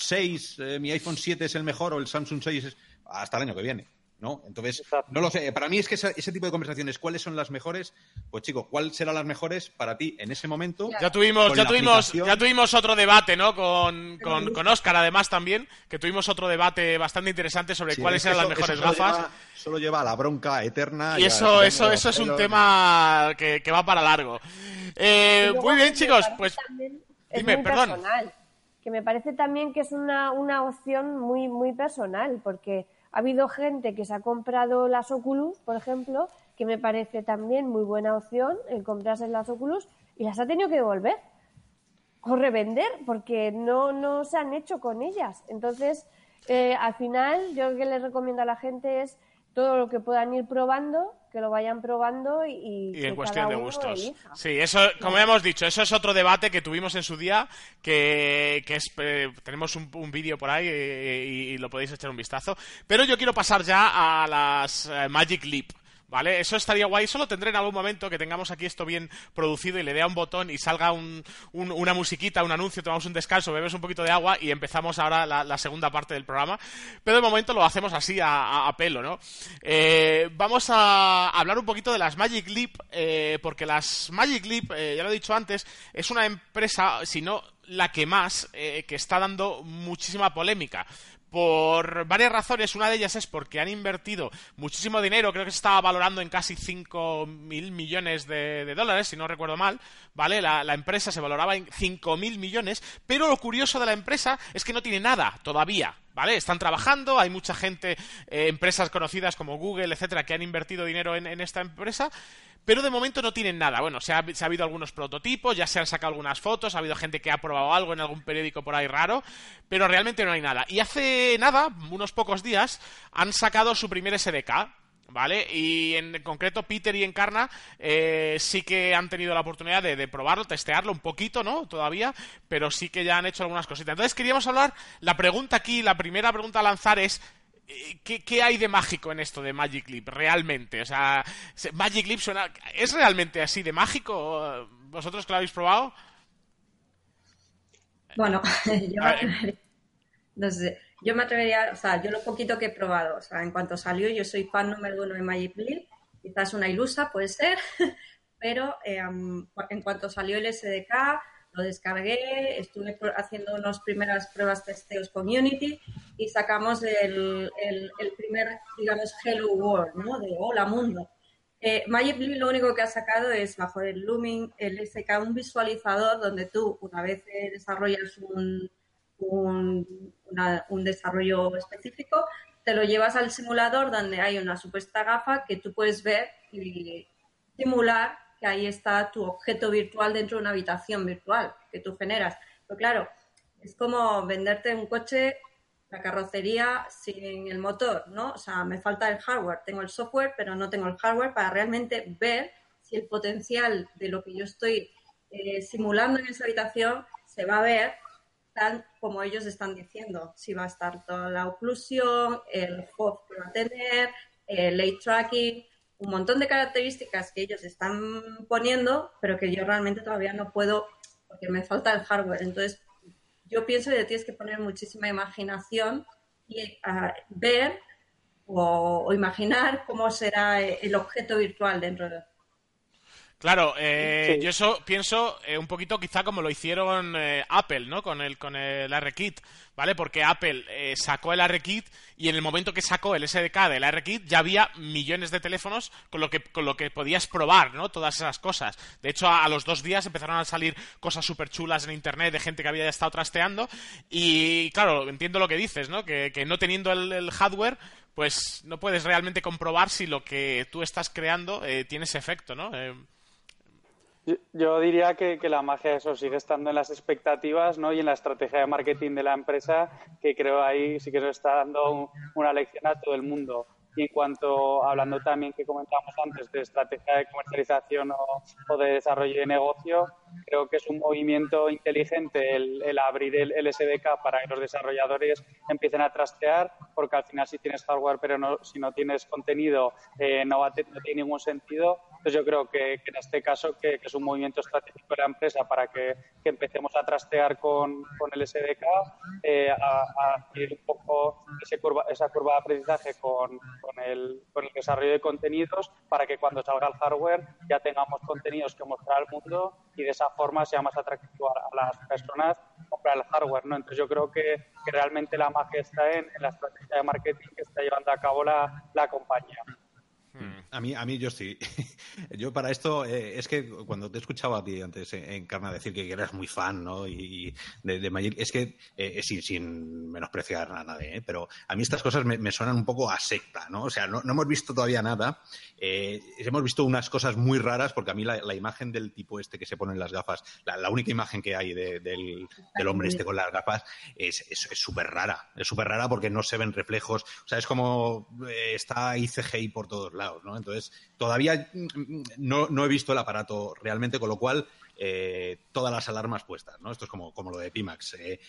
6, eh, mi iPhone 7 es el mejor o el Samsung 6 es hasta el año que viene. ¿No? Entonces, no lo sé. Para mí es que ese, tipo de conversaciones, ¿cuáles son las mejores? Pues chico, ¿cuál serán las mejores para ti en ese momento? Ya tuvimos, ya tuvimos, ya tuvimos otro debate, ¿no? Con, con, Oscar, además, también, que tuvimos otro debate bastante interesante sobre cuáles eran las mejores gafas. solo lleva a la bronca eterna. Y, eso, eso, eso es un tema que, va para largo. Eh, muy bien, chicos, pues. Dime, perdón que me parece también que es una, una opción muy, muy personal, porque ha habido gente que se ha comprado las Oculus, por ejemplo, que me parece también muy buena opción el comprarse las Oculus y las ha tenido que devolver o revender porque no, no se han hecho con ellas. Entonces, eh, al final, yo lo que les recomiendo a la gente es todo lo que puedan ir probando, que lo vayan probando y, y en cuestión de gustos. Sí, eso, como hemos dicho, eso es otro debate que tuvimos en su día, que, que es, eh, tenemos un, vídeo por ahí eh, y, lo podéis echar un vistazo. Pero yo quiero pasar ya a las eh, Magic Leap. ¿Vale? Eso estaría guay. Solo tendré en algún momento que tengamos aquí esto bien producido y le dé a un botón y salga un, una musiquita, un anuncio, tomamos un descanso, bebes un poquito de agua y empezamos ahora la, segunda parte del programa. Pero de momento lo hacemos así a, pelo, ¿no? Eh, vamos a hablar un poquito de las Magic Leap, eh, porque las Magic Leap, eh, ya lo he dicho antes, es una empresa, si no la que más, que está dando muchísima polémica por varias razones. Una de ellas es porque han invertido muchísimo dinero, creo que se estaba valorando en casi 5 mil millones de, dólares, si no recuerdo mal, ¿vale? La, empresa se valoraba en 5 mil millones, pero lo curioso de la empresa es que no tiene nada todavía. ¿Vale? Están trabajando, hay mucha gente, eh, empresas conocidas como Google, etcétera, que han invertido dinero en esta empresa, pero de momento no tienen nada. Bueno, se ha, habido algunos prototipos, ya se han sacado algunas fotos, ha habido gente que ha probado algo en algún periódico por ahí raro, pero realmente no hay nada. Y hace nada, unos pocos días, han sacado su primer SDK, ¿vale? Y en concreto Peter y Encarna eh, sí que han tenido la oportunidad de, de, probarlo, testearlo un poquito, ¿no? Todavía, pero sí que ya han hecho algunas cositas. Entonces queríamos hablar, la pregunta aquí, la primera pregunta a lanzar es, ¿Qué, hay de mágico en esto de Magic Leap realmente? O sea, Magic Leap suena, ¿es realmente así de mágico? ¿Vosotros que lo habéis probado? Bueno, yo no sé, yo me atrevería, o sea, yo lo poquito que he probado, o sea, en cuanto salió, yo soy fan número uno de Magic Leap, quizás una ilusa puede ser, pero eh, en cuanto salió el SDK, lo descargué, estuve haciendo unas primeras pruebas testeos con Unity y sacamos el, el, primer, digamos, Hello World, ¿no? De Hola Mundo. Eh, Magic Leap lo único que ha sacado es bajo el Looming, el SK, un visualizador donde tú, una vez desarrollas un, un, un desarrollo específico, te lo llevas al simulador donde hay una supuesta gafa que tú puedes ver y simular que ahí está tu objeto virtual dentro de una habitación virtual que tú generas. Pero claro, es como venderte un coche, la carrocería sin el motor, ¿no? O sea, me falta el hardware, tengo el software, pero no tengo el hardware para realmente ver si el potencial de lo que yo estoy eh, simulando en esa habitación se va a ver tal como ellos están diciendo. Si va a estar toda la oclusión, el FOV que va a tener, el late tracking, un montón de características que ellos están poniendo, pero que yo realmente todavía no puedo porque me falta el hardware. Entonces, yo pienso que tienes que poner muchísima imaginación y ah, ver o, o, imaginar cómo será el objeto virtual dentro de, Claro, eh, yo eso pienso eh, un poquito quizá como lo hicieron eh, Apple, ¿no? Con el, con el ARKit, ¿vale? Porque Apple eh, sacó el ARKit y en el momento que sacó el SDK del ARKit ya había millones de teléfonos con lo que, con lo que podías probar, ¿no? Todas esas cosas. De hecho, a, a los dos días empezaron a salir cosas súper chulas en Internet de gente que había estado trasteando y, claro, entiendo lo que dices, ¿no? Que, que no teniendo el, el, hardware pues no puedes realmente comprobar si lo que tú estás creando tiene ese efecto, ¿no? Yo diría que, la magia eso sigue estando en las expectativas ¿no? y en la estrategia de marketing de la empresa, que creo ahí sí que nos está dando un, una lección a todo el mundo. Y en cuanto, hablando también que comentamos antes de estrategia de comercialización o, de desarrollo de negocio, creo que es un movimiento inteligente el, abrir el, el, SDK para que los desarrolladores empiecen a trastear, porque al final si tienes hardware pero no, si no tienes contenido eh, no, va no tiene ningún sentido. Entonces yo creo que, que en este caso que, que, es un movimiento estratégico de la empresa para que, que empecemos a trastear con, con el SDK, eh, a, a un poco ese curva, esa curva de aprendizaje con, con, el, con el desarrollo de contenidos para que cuando salga el hardware ya tengamos contenidos que mostrar al mundo y de esa forma sea más atractivo a, las personas comprar el hardware, ¿no? Entonces yo creo que, que realmente la magia está en, en, la estrategia de marketing que está llevando a cabo la, la compañía. A mí, a mí yo sí. Yo para esto, eh, es que cuando te escuchaba a ti antes, eh, Encarna, decir que eras muy fan, ¿no? Y, de, de Magic, es que, eh, sin, sin, menospreciar a nadie, ¿eh? pero a mí estas cosas me, suenan un poco a secta, ¿no? O sea, no, hemos visto todavía nada. Eh, hemos visto unas cosas muy raras, porque a mí la, imagen del tipo este que se pone en las gafas, la, única imagen que hay de, del, del, hombre este con las gafas, es súper rara. Es súper rara porque no se ven reflejos. O sea, es como está ICGI por todos lados, ¿no? Entonces, todavía no, no, he visto el aparato realmente, con lo cual eh, todas las alarmas puestas, ¿no? Esto es como, como lo de Pimax. Eh,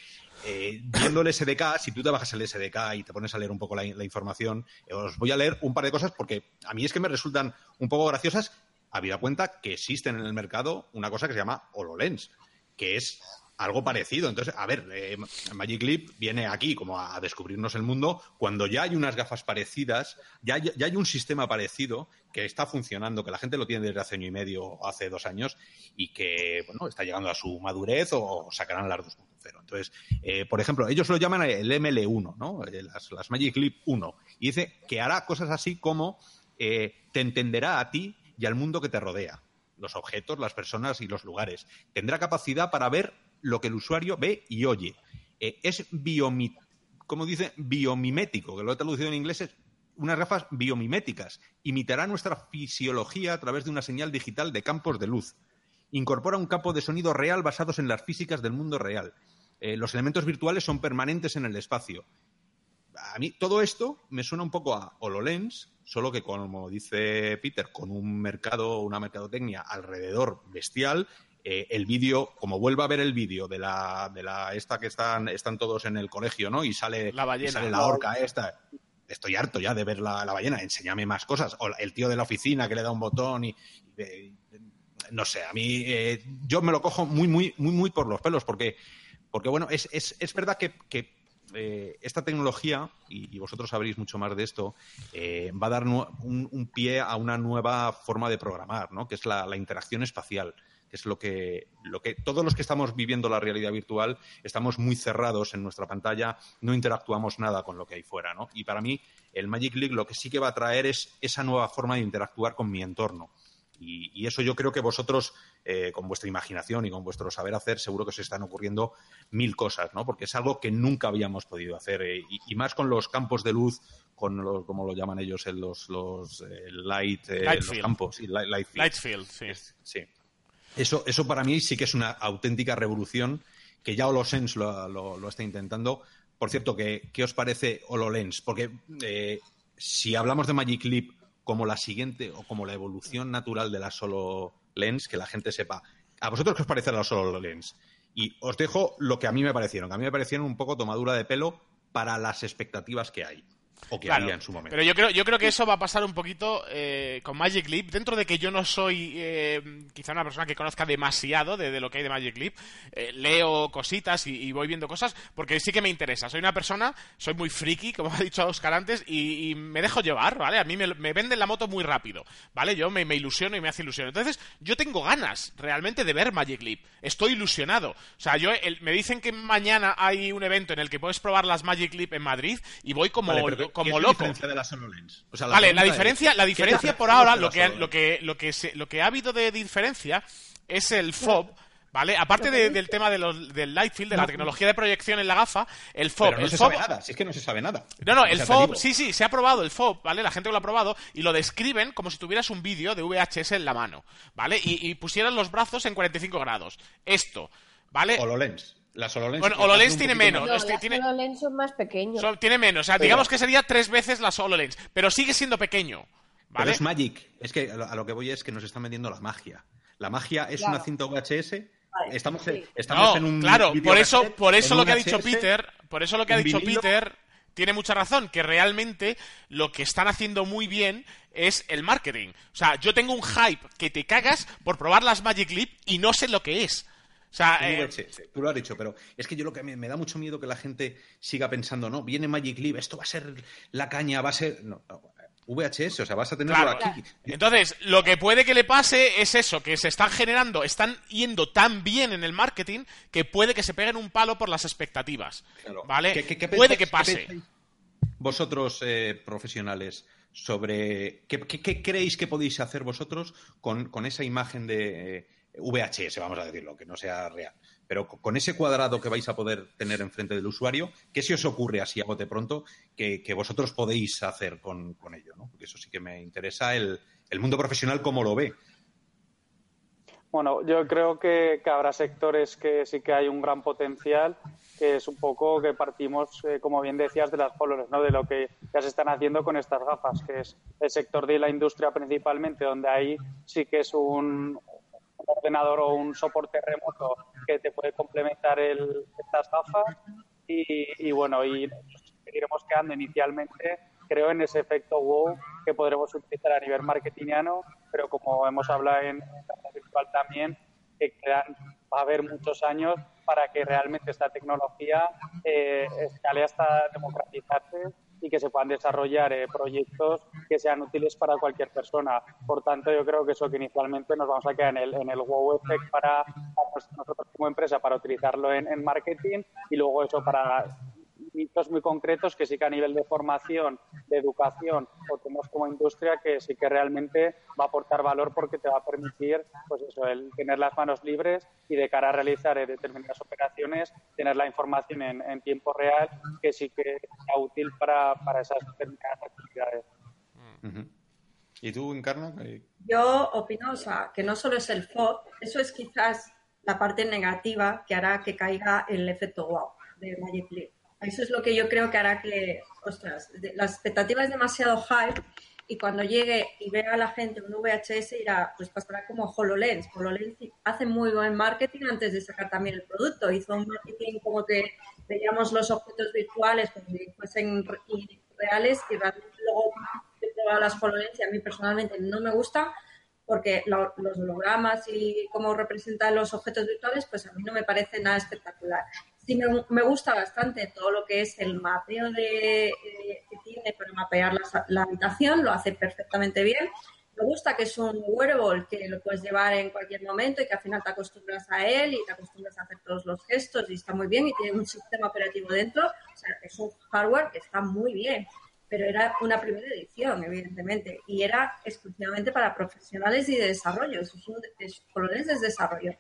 eh, viendo el SDK, si tú te bajas el SDK y te pones a leer un poco la, la información, eh, os voy a leer un par de cosas porque a mí es que me resultan un poco graciosas, habida cuenta que existen en el mercado una cosa que se llama HoloLens, que es algo parecido. Entonces, a ver, eh, Magic Leap viene aquí como a, descubrirnos el mundo cuando ya hay unas gafas parecidas, ya, ya hay un sistema parecido que está funcionando, que la gente lo tiene desde hace año y medio o hace dos años y que, bueno, está llegando a su madurez o sacarán las 2.0. Entonces, eh, por ejemplo, ellos lo llaman el ML1, ¿no? Eh, las, las, Magic Leap 1. Y dice que hará cosas así como eh, te entenderá a ti y al mundo que te rodea los objetos, las personas y los lugares. Tendrá capacidad para ver lo que el usuario ve y oye. Eh, es biomi como dice, biomimético, que lo he traducido en inglés, es unas gafas biomiméticas. Imitará nuestra fisiología a través de una señal digital de campos de luz. Incorpora un campo de sonido real basados en las físicas del mundo real. Eh, los elementos virtuales son permanentes en el espacio. A mí todo esto me suena un poco a HoloLens, solo que como dice Peter, con un mercado, una mercadotecnia alrededor bestial eh, el vídeo, como vuelva a ver el vídeo de la, de la esta que están, están todos en el colegio, ¿no? Y sale la, ballena, y sale la orca esta. Estoy harto ya de ver la, la, ballena, enséñame más cosas. O el tío de la oficina que le da un botón y. No sé, a mí eh, yo me lo cojo muy, muy, muy, muy por los pelos, porque, porque bueno, es, es, es verdad que, que eh, esta tecnología, y, y, vosotros sabréis mucho más de esto, eh, va a dar un, un, pie a una nueva forma de programar, ¿no? que es la, la interacción espacial. Que es lo que, lo que todos los que estamos viviendo la realidad virtual estamos muy cerrados en nuestra pantalla, no interactuamos nada con lo que hay fuera, ¿no? Y para mí el Magic League lo que sí que va a traer es esa nueva forma de interactuar con mi entorno. Y, eso yo creo que vosotros, eh, con vuestra imaginación y con vuestro saber hacer, seguro que os están ocurriendo mil cosas, ¿no? Porque es algo que nunca habíamos podido hacer. Eh, y, más con los campos de luz, con los, como lo llaman ellos, los, los eh, light, los campos. light, field. sí. sí. Eso, eso para mí sí que es una auténtica revolución que ya HoloSense lo, lo, está intentando. Por cierto, ¿qué, qué os parece HoloLens? Porque si hablamos de Magic Leap como la siguiente o como la evolución natural de la solo lens, que la gente sepa. ¿A vosotros qué os parece la solo lens? Y os dejo lo que a mí me parecieron, que a mí me parecieron un poco tomadura de pelo para las expectativas que hay. O que había en su momento. Pero yo creo, yo creo que eso va a pasar un poquito eh, con Magic Leap. Dentro de que yo no soy eh, quizá una persona que conozca demasiado de, lo que hay de Magic Leap, eh, leo cositas y, voy viendo cosas porque sí que me interesa. Soy una persona, soy muy friki, como ha dicho Oscar antes, y, me dejo llevar, ¿vale? A mí me, venden la moto muy rápido, ¿vale? Yo me, ilusiono y me hace ilusión. Entonces, yo tengo ganas realmente de ver Magic Leap. Estoy ilusionado. O sea, yo me dicen que mañana hay un evento en el que puedes probar las Magic Leap en Madrid y voy como como loco. la diferencia de la vale, la diferencia, la diferencia por ahora, lo que, lo que, lo que, lo que ha habido de diferencia es el FOB. ¿Vale? Aparte del tema de los, del light field, de la tecnología de proyección en la gafa, el FOB. no se sabe nada, si es que no se sabe nada. No, no, el FOB, sí, sí, se ha probado el FOB, ¿vale? La gente lo ha probado y lo describen como si tuvieras un vídeo de VHS en la mano, ¿vale? Y, y pusieran los brazos en 45 grados. Esto, ¿vale? HoloLens. Las HoloLens. Bueno, HoloLens tiene menos. No, las tiene... HoloLens son más pequeños. tiene menos. O sea, digamos que sería tres veces las HoloLens. Pero sigue siendo pequeño. ¿vale? Pero es Magic. Es que a lo que voy es que nos están vendiendo la magia. La magia es una cinta VHS. Estamos, estamos en un. Claro, por eso, por eso lo que ha dicho Peter. Por eso lo que ha dicho Peter tiene mucha razón, que realmente lo que están haciendo muy bien es el marketing. O sea, yo tengo un hype que te cagas por probar las Magic Leap y no sé lo que es. O sea, eh, tú lo has dicho, pero es que yo lo que me, da mucho miedo que la gente siga pensando, no, viene Magic Leap, esto va a ser la caña, va a ser. No, VHS, o sea, vas a tenerlo aquí. Entonces, lo que puede que le pase es eso, que se están generando, están yendo tan bien en el marketing que puede que se peguen un palo por las expectativas. ¿Vale? puede que pase. vosotros, eh, profesionales, sobre qué, creéis que podéis hacer vosotros con, con esa imagen de. Eh, VHS, vamos a decirlo, que no sea real. Pero con ese cuadrado que vais a poder tener enfrente del usuario, ¿qué se os ocurre así a bote pronto que, vosotros podéis hacer con, ello? ¿no? Porque eso sí que me interesa el, mundo profesional, cómo lo ve. Bueno, yo creo que, habrá sectores que sí que hay un gran potencial, que es un poco que partimos, eh, como bien decías, de las colores, ¿no? de lo que ya se están haciendo con estas gafas, que es el sector de la industria principalmente, donde ahí sí que es un, un ordenador o un soporte remoto que te puede complementar el, estas gafas y, bueno, y seguiremos quedando inicialmente, creo, en ese efecto wow que podremos utilizar a nivel marketingiano, pero como hemos hablado en la virtual también, que quedan, va a haber muchos años para que realmente esta tecnología eh, escale hasta democratizarse y que se puedan desarrollar eh, proyectos que sean útiles para cualquier persona. Por tanto, yo creo que eso que inicialmente nos vamos a quedar en el, en el wow effect para, nosotros como empresa para utilizarlo en, en marketing y luego eso para hitos muy concretos que sí que a nivel de formación, de educación o tenemos como industria que sí que realmente va a aportar valor porque te va a permitir pues eso, el tener las manos libres y de cara a realizar eh, determinadas operaciones, tener la información en, tiempo real que sí que sea útil para, para esas determinadas actividades. ¿Y tú, Encarna? Yo opino, o sea, que no solo es el FOB, eso es quizás la parte negativa que hará que caiga el efecto wow de Magic Leap. Eso es lo que yo creo que hará que, ostras, la expectativa es demasiado high y cuando llegue y vea a la gente un VHS irá, pues pasará como HoloLens. HoloLens hace muy buen marketing antes de sacar también el producto. Hizo un marketing como que veíamos los objetos virtuales como si fuesen reales y realmente luego he probado las HoloLens y a mí personalmente no me gusta porque los hologramas y cómo representan los objetos virtuales, pues a mí no me parece nada espectacular sí me, gusta bastante todo lo que es el mapeo de, eh, que tiene para mapear la, habitación, lo hace perfectamente bien. me gusta que es un wearable que lo puedes llevar en cualquier momento y que al final te acostumbras a él y te acostumbras a hacer todos los gestos y está muy bien y tiene un sistema operativo dentro. O sea, es un hardware que está muy bien, pero era una primera edición, evidentemente, y era exclusivamente para profesionales y de desarrollo. Es un es de desarrollo.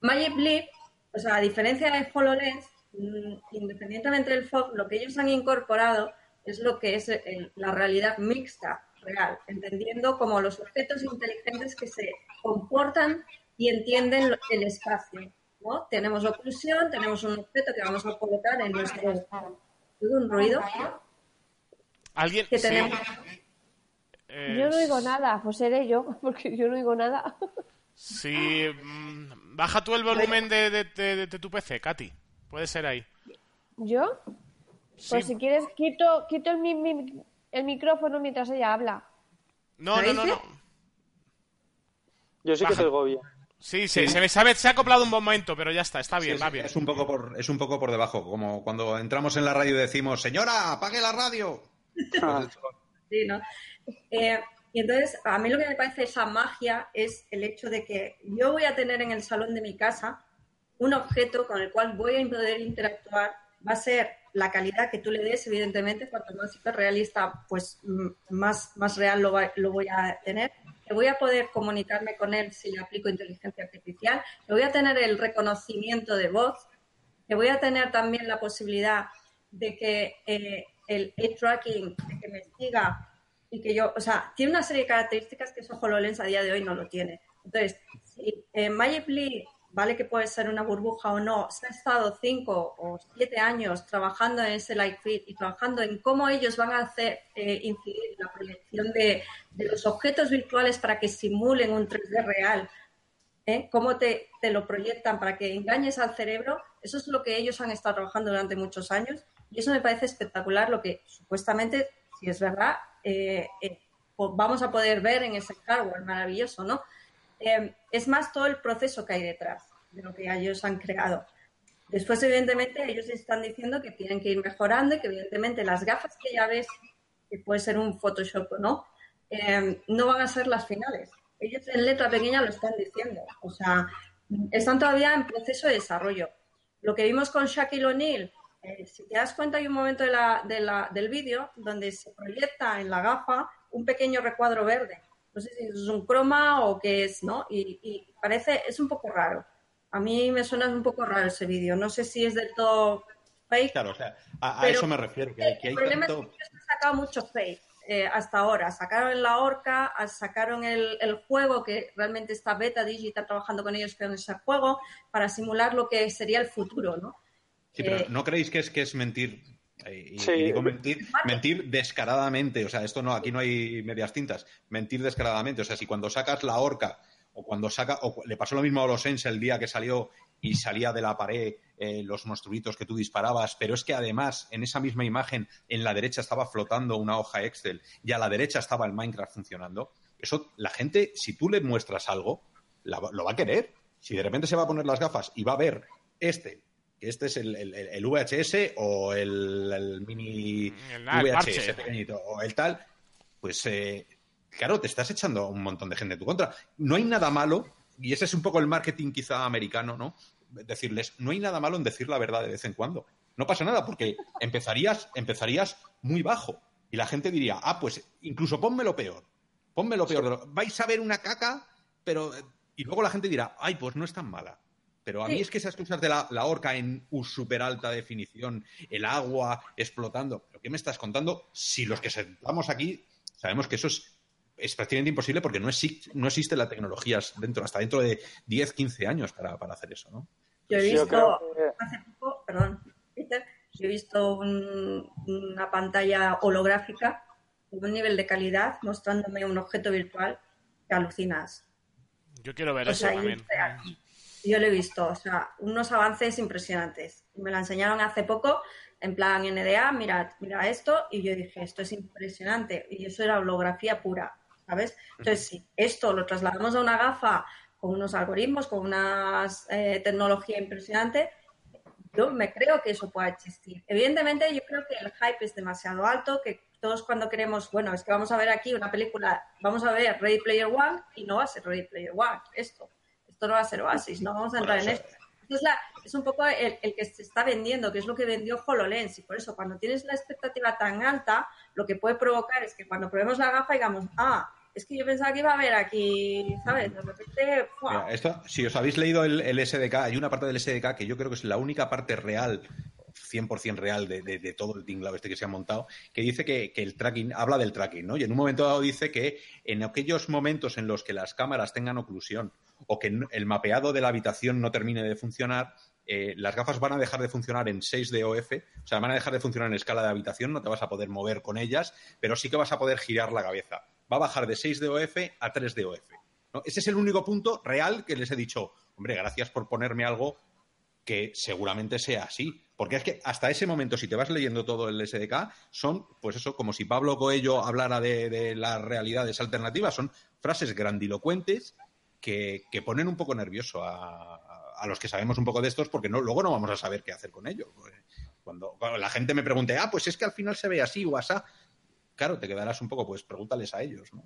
Magic Leap, o sea, a diferencia de HoloLens, mm, independientemente del FOG, lo que ellos han incorporado es lo que es eh, la realidad mixta real, entendiendo como los objetos inteligentes que se comportan y entienden el espacio. ¿no? Tenemos oclusión, tenemos un objeto que vamos a colocar en nuestro... un ruido? ¿Alguien? Que tenemos... Yo no oigo nada, pues seré yo, porque yo no oigo nada. Sí, mm, baja tú el volumen de, de, de, de tu PC, Katy. Puede ser ahí. ¿Yo? Pues si quieres, quito, quito el, mi, el micrófono mientras ella habla. No, no, no, no. Yo sí que te oigo bien. Sí, sí, se, me sabe, se ha acoplado un momento, pero ya está, está bien, Sí, va es, bien. es un poco por, es un poco por debajo, como cuando entramos en la radio y decimos, señora, apague la radio. Sí, ¿no? Eh, y entonces, a mí lo que me parece esa magia es el hecho de que yo voy a tener en el salón de mi casa un objeto con el cual voy a poder interactuar. Va a ser la calidad que tú le des, evidentemente, cuanto más hiperrealista, pues mm, más, más real lo, va- lo voy a tener. Que voy a poder comunicarme con él si le aplico inteligencia artificial. Que voy a tener el reconocimiento de voz. Que voy a tener también la posibilidad de que eh, el tracking, de que me siga y que yo, o sea, tiene una serie de características que eso HoloLens a día de hoy no lo tiene. Entonces, si eh, Magic vale que puede ser una burbuja o no, se ha estado cinco o siete años trabajando en ese Light Fit y trabajando en cómo ellos van a hacer eh, incidir la proyección de, los objetos virtuales para que simulen un 3D real, ¿eh? cómo te lo proyectan para que engañes al cerebro, eso es lo que ellos han estado trabajando durante muchos años y eso me parece espectacular, lo que supuestamente, si es verdad, eh, eh, vamos a poder ver en ese hardware maravilloso, ¿no? Eh, es más todo el proceso que hay detrás de lo que ellos han creado. Después, evidentemente, ellos están diciendo que tienen que ir mejorando y que, evidentemente, las gafas que ya ves, que puede ser un Photoshop o no, eh, no van a ser las finales. Ellos en letra pequeña lo están diciendo. O sea, están todavía en proceso de desarrollo. Lo que vimos con Shaquille O'Neal, eh, si te das cuenta, hay un momento de la- de la- del vídeo donde se proyecta en la gafa un pequeño recuadro verde. No sé si es un croma o qué es, ¿no? Y, y parece, es un poco raro. A mí me suena un poco raro ese vídeo. No sé si es del todo fake. Claro, o sea, a, eso me refiero, que, que hay el problema tanto... es que ellos han sacado mucho fake eh, hasta ahora. Sacaron la Orca, ah, sacaron el, el juego, que realmente está Beta Digital trabajando con ellos con ese juego, para simular lo que sería el futuro, ¿no? Sí, pero Eh, ¿no creéis que es, que es mentir? Eh, Y, Sí. y digo mentir, mentir descaradamente. O sea, esto no, aquí no hay medias tintas. Mentir descaradamente. O sea, si cuando sacas la horca o cuando saca, o le pasó lo mismo a los Ens el día que salió y salía de la pared eh, los monstruitos que tú disparabas, pero es que además en esa misma imagen en la derecha estaba flotando una hoja Excel y a la derecha estaba el Minecraft funcionando. Eso, la gente, si tú le muestras algo, la lo va a querer. Si de repente se va a poner las gafas y va a ver este, este es el, el- el VHS o el, el mini ah, el VHS pequeñito o el tal, pues eh, claro, te estás echando a un montón de gente en tu contra. No hay nada malo, y ese es un poco el marketing quizá americano, ¿no? Decirles, no hay nada malo en decir la verdad de vez en cuando. No pasa nada, porque empezarías, empezarías muy bajo. Y la gente diría, ah, pues incluso ponme lo peor. Ponme lo peor. Vais a ver una caca, pero. eh, Y luego la gente dirá, ay, pues no es tan mala. Pero a mí Sí. es que esas cosas de la, la horca en súper alta definición, el agua explotando, ¿pero qué me estás contando? Si los que sentamos aquí sabemos que eso es, es prácticamente imposible porque no existe, no existe la tecnología dentro, hasta dentro de 10, 15 años para, para hacer eso, ¿no? Yo he visto que- hace poco, perdón, Peter, yo he visto un- una pantalla holográfica con un nivel de calidad mostrándome un objeto virtual que alucinas. Yo quiero ver O eso sea, también. es. Yo lo he visto, o sea, unos avances impresionantes. Me la enseñaron hace poco, en plan NDA, mira, mira esto, y yo dije, esto es impresionante. Y eso era holografía pura, ¿sabes? Entonces, si esto lo trasladamos a una gafa con unos algoritmos, con una tecnología impresionante, yo me creo que eso pueda existir. Evidentemente, yo creo que el hype es demasiado alto, que todos cuando queremos, bueno, es que vamos a ver aquí una película, vamos a ver Ready Player One y no va a ser Ready Player One, esto, esto no va a ser Oasis, no vamos a entrar en esto. Es, es, un poco el, el, que se está vendiendo, que es lo que vendió HoloLens. Y por eso, cuando tienes la expectativa tan alta, lo que puede provocar es que cuando probemos la gafa digamos, ah, es que yo pensaba que iba a haber aquí, ¿sabes? De repente. esto, si os habéis leído el, el, SDK, hay una parte del SDK que yo creo que es la única parte real 100% real de, todo el tinglado este que se ha montado, que dice que, que, el tracking, habla del tracking, ¿no? Y en un momento dado dice que en aquellos momentos en los que las cámaras tengan oclusión o que el mapeado de la habitación no termine de funcionar, eh, las gafas van a dejar de funcionar en 6 DOF, o sea, van a dejar de funcionar en escala de habitación, no te vas a poder mover con ellas, pero sí que vas a poder girar la cabeza. Va a bajar de 6 DOF a 3 DOF. ¿no? Ese es el único punto real que les he dicho, hombre, gracias por ponerme algo que seguramente sea así. Porque es que hasta ese momento, si te vas leyendo todo el SDK, son, pues eso, como si Pablo Coelho hablara de, las realidades alternativas, son frases grandilocuentes que, ponen un poco nervioso a, los que sabemos un poco de estos, porque no, luego no vamos a saber qué hacer con ellos. Cuando, cuando, la gente me pregunte, ah, pues es que al final se ve así o asá, claro, te quedarás un poco, pues pregúntales a ellos, ¿no?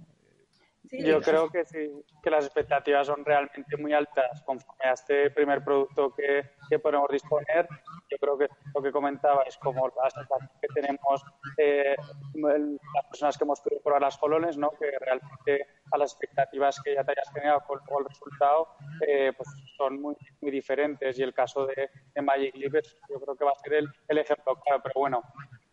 Yo creo que sí, que las expectativas son realmente muy altas conforme a este primer producto que, que podemos disponer. Yo creo que lo que comentaba es como la sensación que tenemos eh, las personas que hemos podido probar las colones, ¿no? que realmente a las expectativas que ya te hayas generado con, con el resultado eh, pues son muy, muy diferentes. Y el caso de, de Magic Leap yo creo que va a ser el, el ejemplo claro. Pero bueno,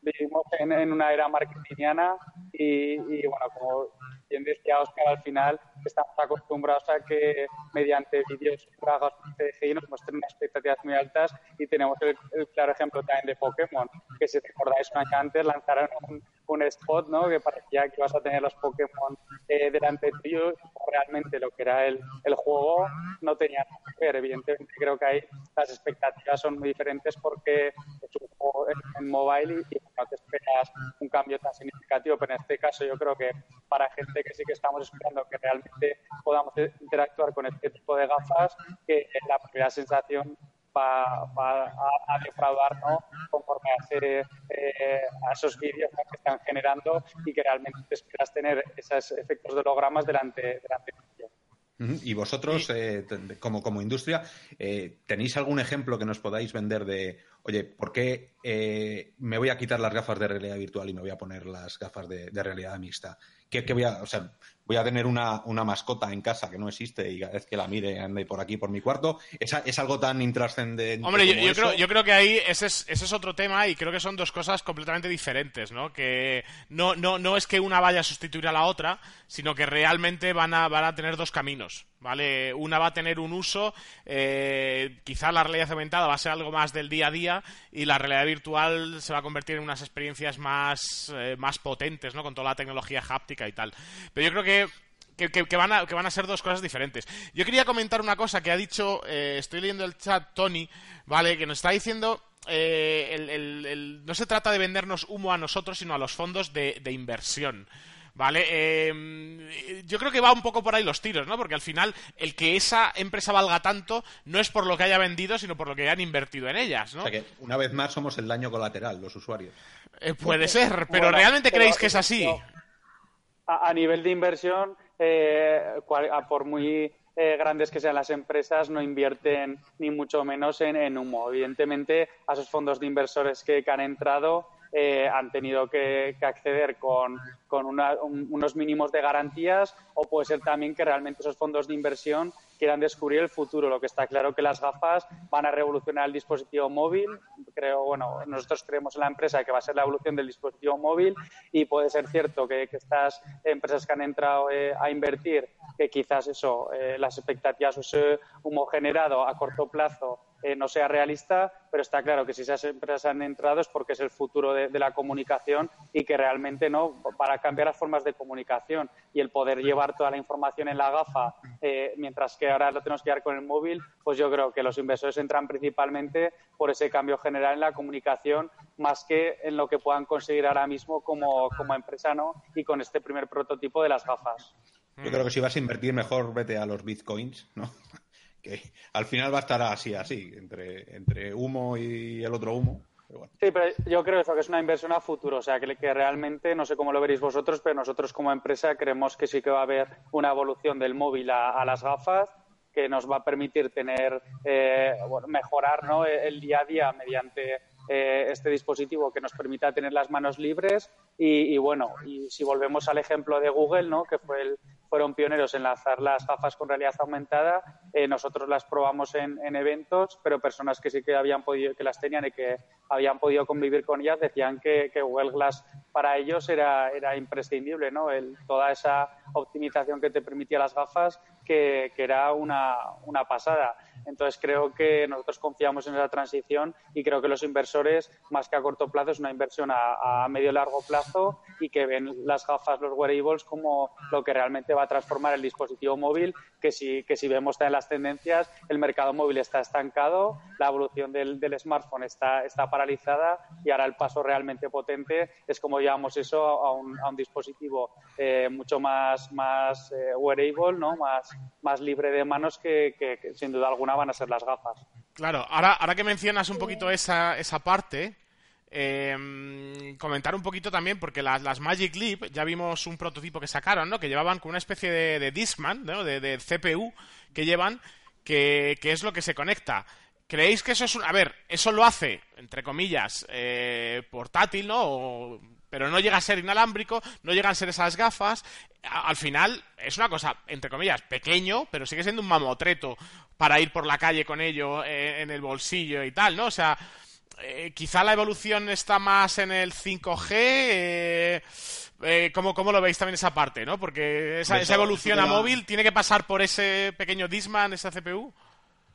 vivimos en, en una era marketingiana y, y bueno, como bien decía Oscar, al final estamos acostumbrados a que mediante vídeos pagados CGI nos muestren unas expectativas muy altas y tenemos el, el, claro ejemplo también de Pokémon, que si recordáis un año antes lanzaron un, un spot ¿no? que parecía que vas a tener los Pokémon eh, delante tuyo, realmente lo que era el, el juego no tenía nada que ver. Evidentemente creo que ahí las expectativas son muy diferentes porque es un juego en, mobile y no te esperas un cambio tan significativo, pero en este caso yo creo que para gente que sí que estamos esperando que realmente podamos interactuar con este tipo de gafas, que la primera sensación va, va a, a, defraudar ¿no? conforme a, ese, eh, a esos vídeos ¿no? que están generando y que realmente te esperas tener esos efectos de hologramas delante, delante de ellos. Y vosotros, eh, como, como industria, eh, ¿tenéis algún ejemplo que nos podáis vender de, oye, ¿por qué eh, me voy a quitar las gafas de realidad virtual y me voy a poner las gafas de, de realidad mixta? ¿Qué, ¿Qué, voy a, o sea, voy a tener una, una, mascota en casa que no existe y cada vez que la mire ande por aquí, por mi cuarto? ¿Es, es algo tan intrascendente? Hombre, yo, yo, creo, yo, creo, que ahí ese es, ese es otro tema y creo que son dos cosas completamente diferentes, ¿no? Que no, no, no es que una vaya a sustituir a la otra, sino que realmente van a, van a tener dos caminos. ¿Vale? Una va a tener un uso, eh, quizá la realidad aumentada va a ser algo más del día a día y la realidad virtual se va a convertir en unas experiencias más, eh, más potentes, ¿no? Con toda la tecnología háptica y tal. Pero yo creo que que, que, que, van a, que, van a, ser dos cosas diferentes. Yo quería comentar una cosa que ha dicho, eh, estoy leyendo el chat Tony, ¿vale? Que nos está diciendo, eh, el, el, el, no se trata de vendernos humo a nosotros, sino a los fondos de, de inversión. ¿Vale? Eh, yo creo que va un poco por ahí los tiros, ¿no? Porque al final el que esa empresa valga tanto no es por lo que haya vendido, sino por lo que hayan invertido en ellas, ¿no? O sea que una vez más somos el daño colateral, los usuarios. Eh, puede ser, pero bueno, ¿realmente pero, creéis que es así? A, nivel de inversión, eh, por muy eh, grandes que sean las empresas, no invierten ni mucho menos en, en humo. Evidentemente, a esos fondos de inversores que, han entrado eh, han tenido que, acceder con, con unos mínimos de garantías o puede ser también que realmente esos fondos de inversión quieran descubrir el futuro. Lo que está claro que las gafas van a revolucionar el dispositivo móvil. Creo, bueno, nosotros creemos en la empresa que va a ser la evolución del dispositivo móvil y puede ser cierto que, estas empresas que han entrado eh, a invertir, que quizás eso, eh, las expectativas o ese humo generado a corto plazo eh, no sea realista, pero está claro que si esas empresas han entrado es porque es el futuro de, de, la comunicación y que realmente no, para cambiar las formas de comunicación y el poder llevar toda la información en la gafa, eh, mientras que ahora lo tenemos que llevar con el móvil, pues yo creo que los inversores entran principalmente por ese cambio general en la comunicación, más que en lo que puedan conseguir ahora mismo como, como empresa ¿no? y con este primer prototipo de las gafas. Yo creo que si vas a invertir mejor, vete a los bitcoins, ¿no? Que al final va a estar así, así, entre, entre humo y el otro humo. Sí, pero yo creo eso, que es una inversión a futuro, o sea, que, que, realmente, no sé cómo lo veréis vosotros, pero nosotros como empresa creemos que sí que va a haber una evolución del móvil a, las gafas que nos va a permitir tener, eh, mejorar ¿no? el día a día mediante eh, este dispositivo que nos permita tener las manos libres y, y, bueno, y si volvemos al ejemplo de Google, ¿no? que fue el, fueron pioneros en lanzar las gafas con realidad aumentada. Eh, nosotros las probamos en, eventos, pero personas que sí que habían podido, que las tenían y que habían podido convivir con ellas decían que, Google Glass para ellos era, era imprescindible, ¿no? El, toda esa optimización que te permitía las gafas, que, que era una, una pasada. Entonces creo que nosotros confiamos en esa transición y creo que los inversores, más que a corto plazo, es una inversión a, medio y largo plazo y que ven las gafas, los wearables, como lo que realmente va a transformar el dispositivo móvil, que si, que si vemos en las tendencias, el mercado móvil está estancado, la evolución del, smartphone está, está paralizada y ahora el paso realmente potente es como llevamos eso a un, a dispositivo eh, mucho más, más eh, wearable, ¿no? más, más libre de manos que sin duda alguna van a ser las gafas. Claro, ahora, ahora que mencionas un poquito esa, esa parte, em, comentar un poquito también, porque las, Magic Leap, ya vimos un prototipo que sacaron, ¿no? Que llevaban con una especie de, de ¿no? De, CPU que llevan, que, que, es lo que se conecta. ¿Creéis que eso es un... A ver, eso lo hace, entre comillas, eh, portátil, ¿no? Pero no llega a ser inalámbrico, no llegan a ser esas gafas. al final es una cosa, entre comillas, pequeño, pero sigue siendo un mamotreto para ir por la calle con ello eh, en el bolsillo y tal, ¿no? O sea, eh, quizá la evolución está más en el 5G. Eh, eh, ¿cómo, ¿cómo, lo veis también esa parte, no? Porque esa, esa evolución a móvil tiene que pasar por ese pequeño Disman, esa CPU.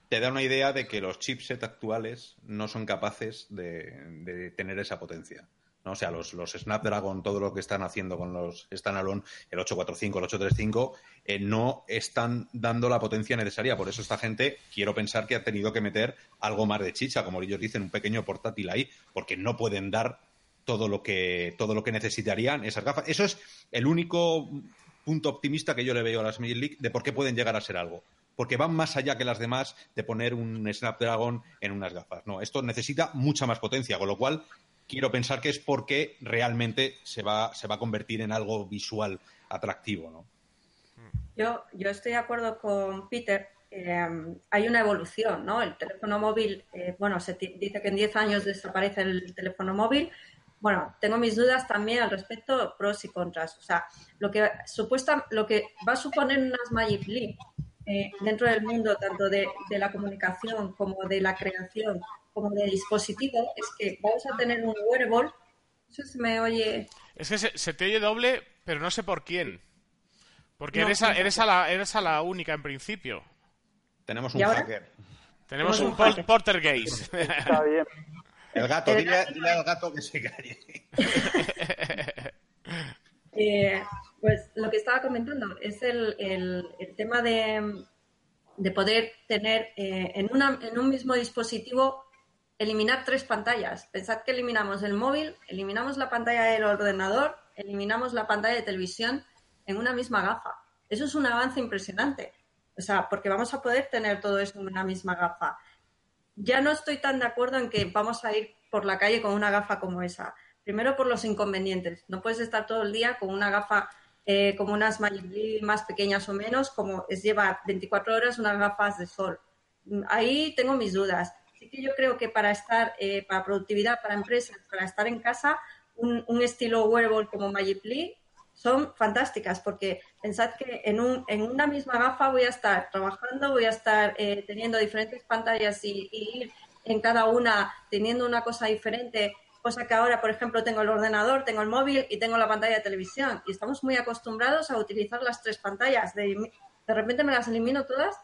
Te da una idea de que los chipsets actuales no son capaces de tener esa potencia. ¿No? O sea, los, los, Snapdragon, todo lo que están haciendo con los standalone, el 845, el 835, eh, no están dando la potencia necesaria. Por eso esta gente, quiero pensar que ha tenido que meter algo más de chicha, como ellos dicen, un pequeño portátil ahí, porque no pueden dar todo lo que, todo lo que necesitarían esas gafas. Eso es el único punto optimista que yo le veo a las Magic League de por qué pueden llegar a ser algo porque van más allá que las demás de poner un Snapdragon en unas gafas. No, esto necesita mucha más potencia, con lo cual quiero pensar que es porque realmente se va, se va a convertir en algo visual atractivo, ¿no? Yo, yo estoy de acuerdo con Peter. Eh, hay una evolución, ¿no? El teléfono móvil, eh, bueno, se dice que en 10 años desaparece el teléfono móvil. Bueno, tengo mis dudas también al respecto, pros y contras. O sea, lo que supuesta, lo que va a suponer unas Magic Leap eh, dentro del mundo, tanto de, de, la comunicación como de la creación como de dispositivo es que vamos a tener un wearable. Eso se me oye. Es que se, te oye doble, pero no sé por quién. Porque eres, a, eres, a la, eres a la única en principio. Tenemos un hacker. Tenemos un, un Porter Gaze. Está bien. El gato, dile, al gato que se calle. eh, pues lo que estaba comentando es el, el, tema de, de, poder tener eh, en, una, en un mismo dispositivo eliminar tres pantallas. Pensad que eliminamos el móvil, eliminamos la pantalla del ordenador, eliminamos la pantalla de televisión en una misma gafa. Eso es un avance impresionante. O sea, porque vamos a poder tener todo eso en una misma gafa. Ya no estoy tan de acuerdo en que vamos a ir por la calle con una gafa como esa. Primero por los inconvenientes. No puedes estar todo el día con una gafa eh, como unas más pequeñas o menos, como es llevar 24 horas unas gafas de sol. Ahí tengo mis dudas que yo creo que para estar, eh, para productividad, para empresas, para estar en casa, un, estilo wearable como Magic son fantásticas porque pensad que en, un, en una misma gafa voy a estar trabajando, voy a estar eh, teniendo diferentes pantallas y, ir en cada una teniendo una cosa diferente, cosa que ahora, por ejemplo, tengo el ordenador, tengo el móvil y tengo la pantalla de televisión y estamos muy acostumbrados a utilizar las tres pantallas. De, de repente me las elimino todas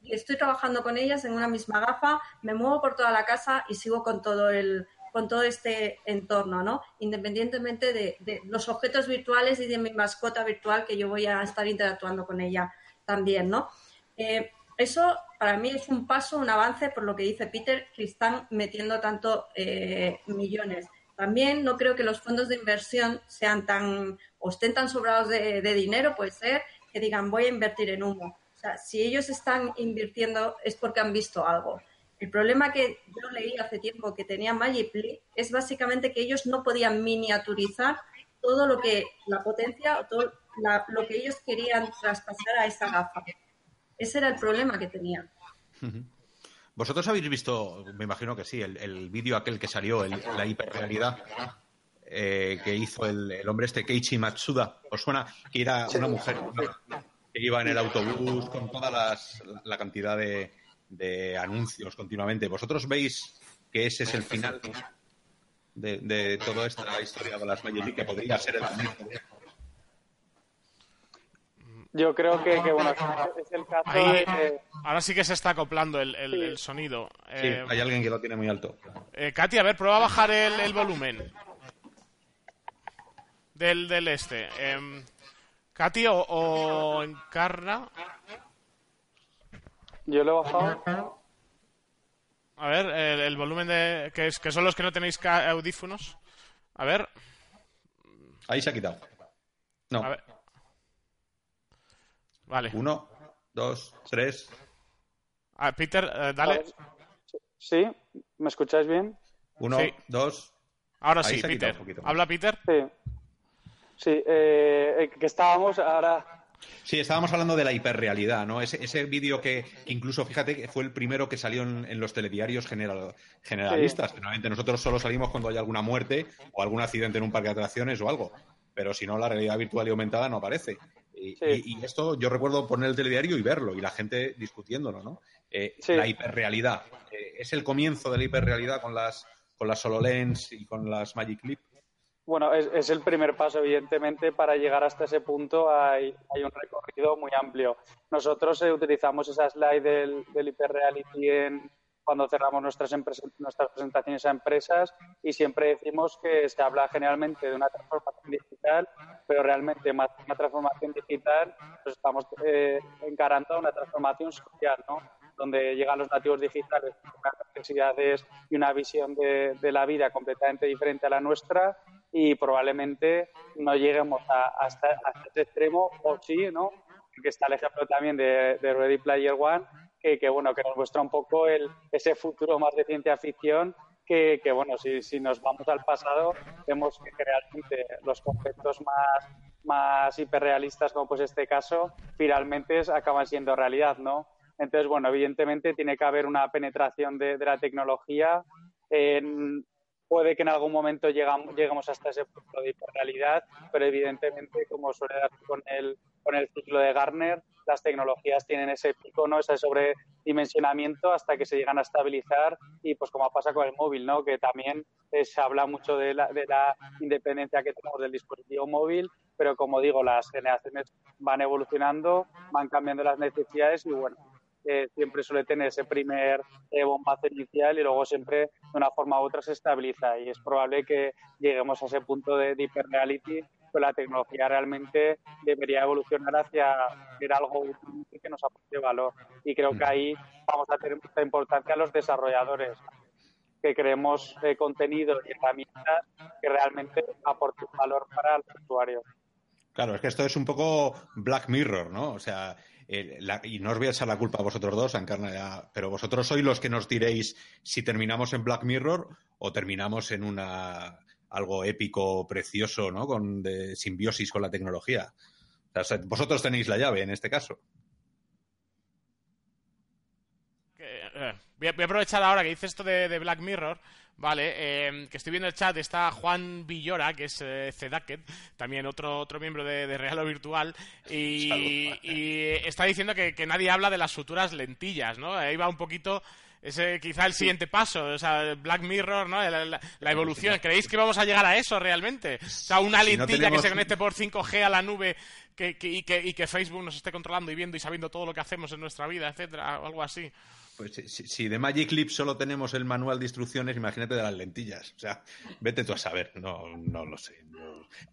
y estoy trabajando con ellas en una misma gafa, me muevo por toda la casa y sigo con todo el con todo este entorno, ¿no? Independientemente de, los objetos virtuales y de mi mascota virtual que yo voy a estar interactuando con ella también, ¿no? Eh, eso para mí es un paso, un avance por lo que dice Peter, que están metiendo tanto eh, millones. También no creo que los fondos de inversión sean tan, o estén tan sobrados de dinero, puede ser, que digan voy a invertir en humo sea, si ellos están invirtiendo es porque han visto algo. El problema que yo leí hace tiempo que tenía Magic es básicamente que ellos no podían miniaturizar todo lo que la potencia o todo lo que ellos querían traspasar a esa gafa. Ese era el problema que tenían. Vosotros habéis visto, me imagino que sí, el, vídeo aquel que salió, la hiperrealidad eh, que hizo el, hombre este Keiichi Matsuda. ¿Os suena? Que era una mujer que iba en el autobús con toda la cantidad de, anuncios continuamente. ¿Vosotros veis que ese es el final de, toda esta historia de las Magic que podría ser el yo creo que, bueno, es el caso Ahora sí que se está acoplando el, sonido. Sí, eh, hay alguien que lo tiene muy alto. Eh, Katy, a ver, prueba a bajar el volumen del, del este. Eh, Katy o, Encarna. Yo lo he bajado. A ver, el, volumen de. Que, es, que son los que no tenéis audífonos. A ver. Ahí se ha quitado. No. A ver. Vale. Uno, dos, tres. Ah, Peter, eh, dale. Sí, ¿me escucháis bien? Uno, dos. Ahora sí, Peter. ¿Habla Peter? Sí. Sí, eh, eh, que estábamos ahora. Sí, estábamos hablando de la hiperrealidad, ¿no? Ese, ese vídeo que, incluso, fíjate, que fue el primero que salió en, los telediarios general, generalistas. Generalmente nosotros solo salimos cuando hay alguna muerte o algún accidente en un parque de atracciones o algo. Pero si no, la realidad virtual y aumentada no aparece. Y, esto yo recuerdo poner el telediario y verlo y la gente discutiéndolo, ¿no? Eh, la hiperrealidad. ¿Es el comienzo de la hiperrealidad con las, con las HoloLens y con las Magic Leap? Bueno, es, el primer paso, evidentemente, para llegar hasta ese punto hay, un recorrido muy amplio. Nosotros eh, utilizamos esa slide del, del hiperreality en, cuando cerramos nuestras, nuestras presentaciones a empresas y siempre decimos que se habla generalmente de una transformación digital, pero realmente más que una transformación digital, pues estamos eh, encarando una transformación social, ¿no? donde llegan los nativos digitales con unas necesidades y una visión de, de la vida completamente diferente a la nuestra y probablemente no lleguemos a, hasta, este extremo, o sí, ¿no? Que está el ejemplo también de, Ready Player One, que, bueno, que nos muestra un poco el, ese futuro más de ciencia ficción que, que, bueno, si, si nos vamos al pasado, vemos que realmente los conceptos más, más hiperrealistas, como pues este caso, finalmente acaban siendo realidad, ¿no? Entonces, bueno, evidentemente tiene que haber una penetración de, de la tecnología. En, puede que en algún momento lleguemos hasta ese punto de hiperrealidad, pero evidentemente, como suele dar con el, con el ciclo de Garner, las tecnologías tienen ese pico, ¿no? ese sobredimensionamiento hasta que se llegan a estabilizar y pues como pasa con el móvil, ¿no? que también eh, se habla mucho de la, de la independencia que tenemos del dispositivo móvil, pero como digo, las generaciones van evolucionando, van cambiando las necesidades y bueno, siempre suele tener ese primer eh, bombazo inicial y luego siempre de una forma u otra se estabiliza y es probable que lleguemos a ese punto de, de hyperreality pues la tecnología realmente debería evolucionar hacia ser algo que nos aporte valor y creo que ahí vamos a tener mucha importancia a los desarrolladores que creemos eh, contenido y herramientas que realmente aporten valor para los usuarios. Claro, es que esto es un poco Black Mirror, ¿no? O sea, y no os voy a echar la culpa a vosotros dos, Encarna, ya, pero vosotros sois los que nos diréis si terminamos en Black Mirror o terminamos en una algo épico, precioso, ¿no? Con de simbiosis con la tecnología. vosotros tenéis la llave en este caso. Eh, voy, a, aprovechar ahora que dices esto de Black Mirror Vale, em, que estoy viendo el chat, está Juan Villora, que es eh, también otro, otro miembro de, Real o Virtual, y, está diciendo que, nadie habla de las futuras lentillas, ¿no? Ahí va un poquito ese quizá el siguiente paso, o sea, Black Mirror, ¿no? La, evolución. ¿Creéis que vamos a llegar a eso realmente? O sea, una lentilla que se conecte por 5G a la nube que, y, que, y que Facebook nos esté controlando y viendo y sabiendo todo lo que hacemos en nuestra vida, etcétera, o algo así. Pues si, de Magic Clip solo tenemos el manual de instrucciones, imagínate de las lentillas. O sea, vete tú a saber. No, no lo sé.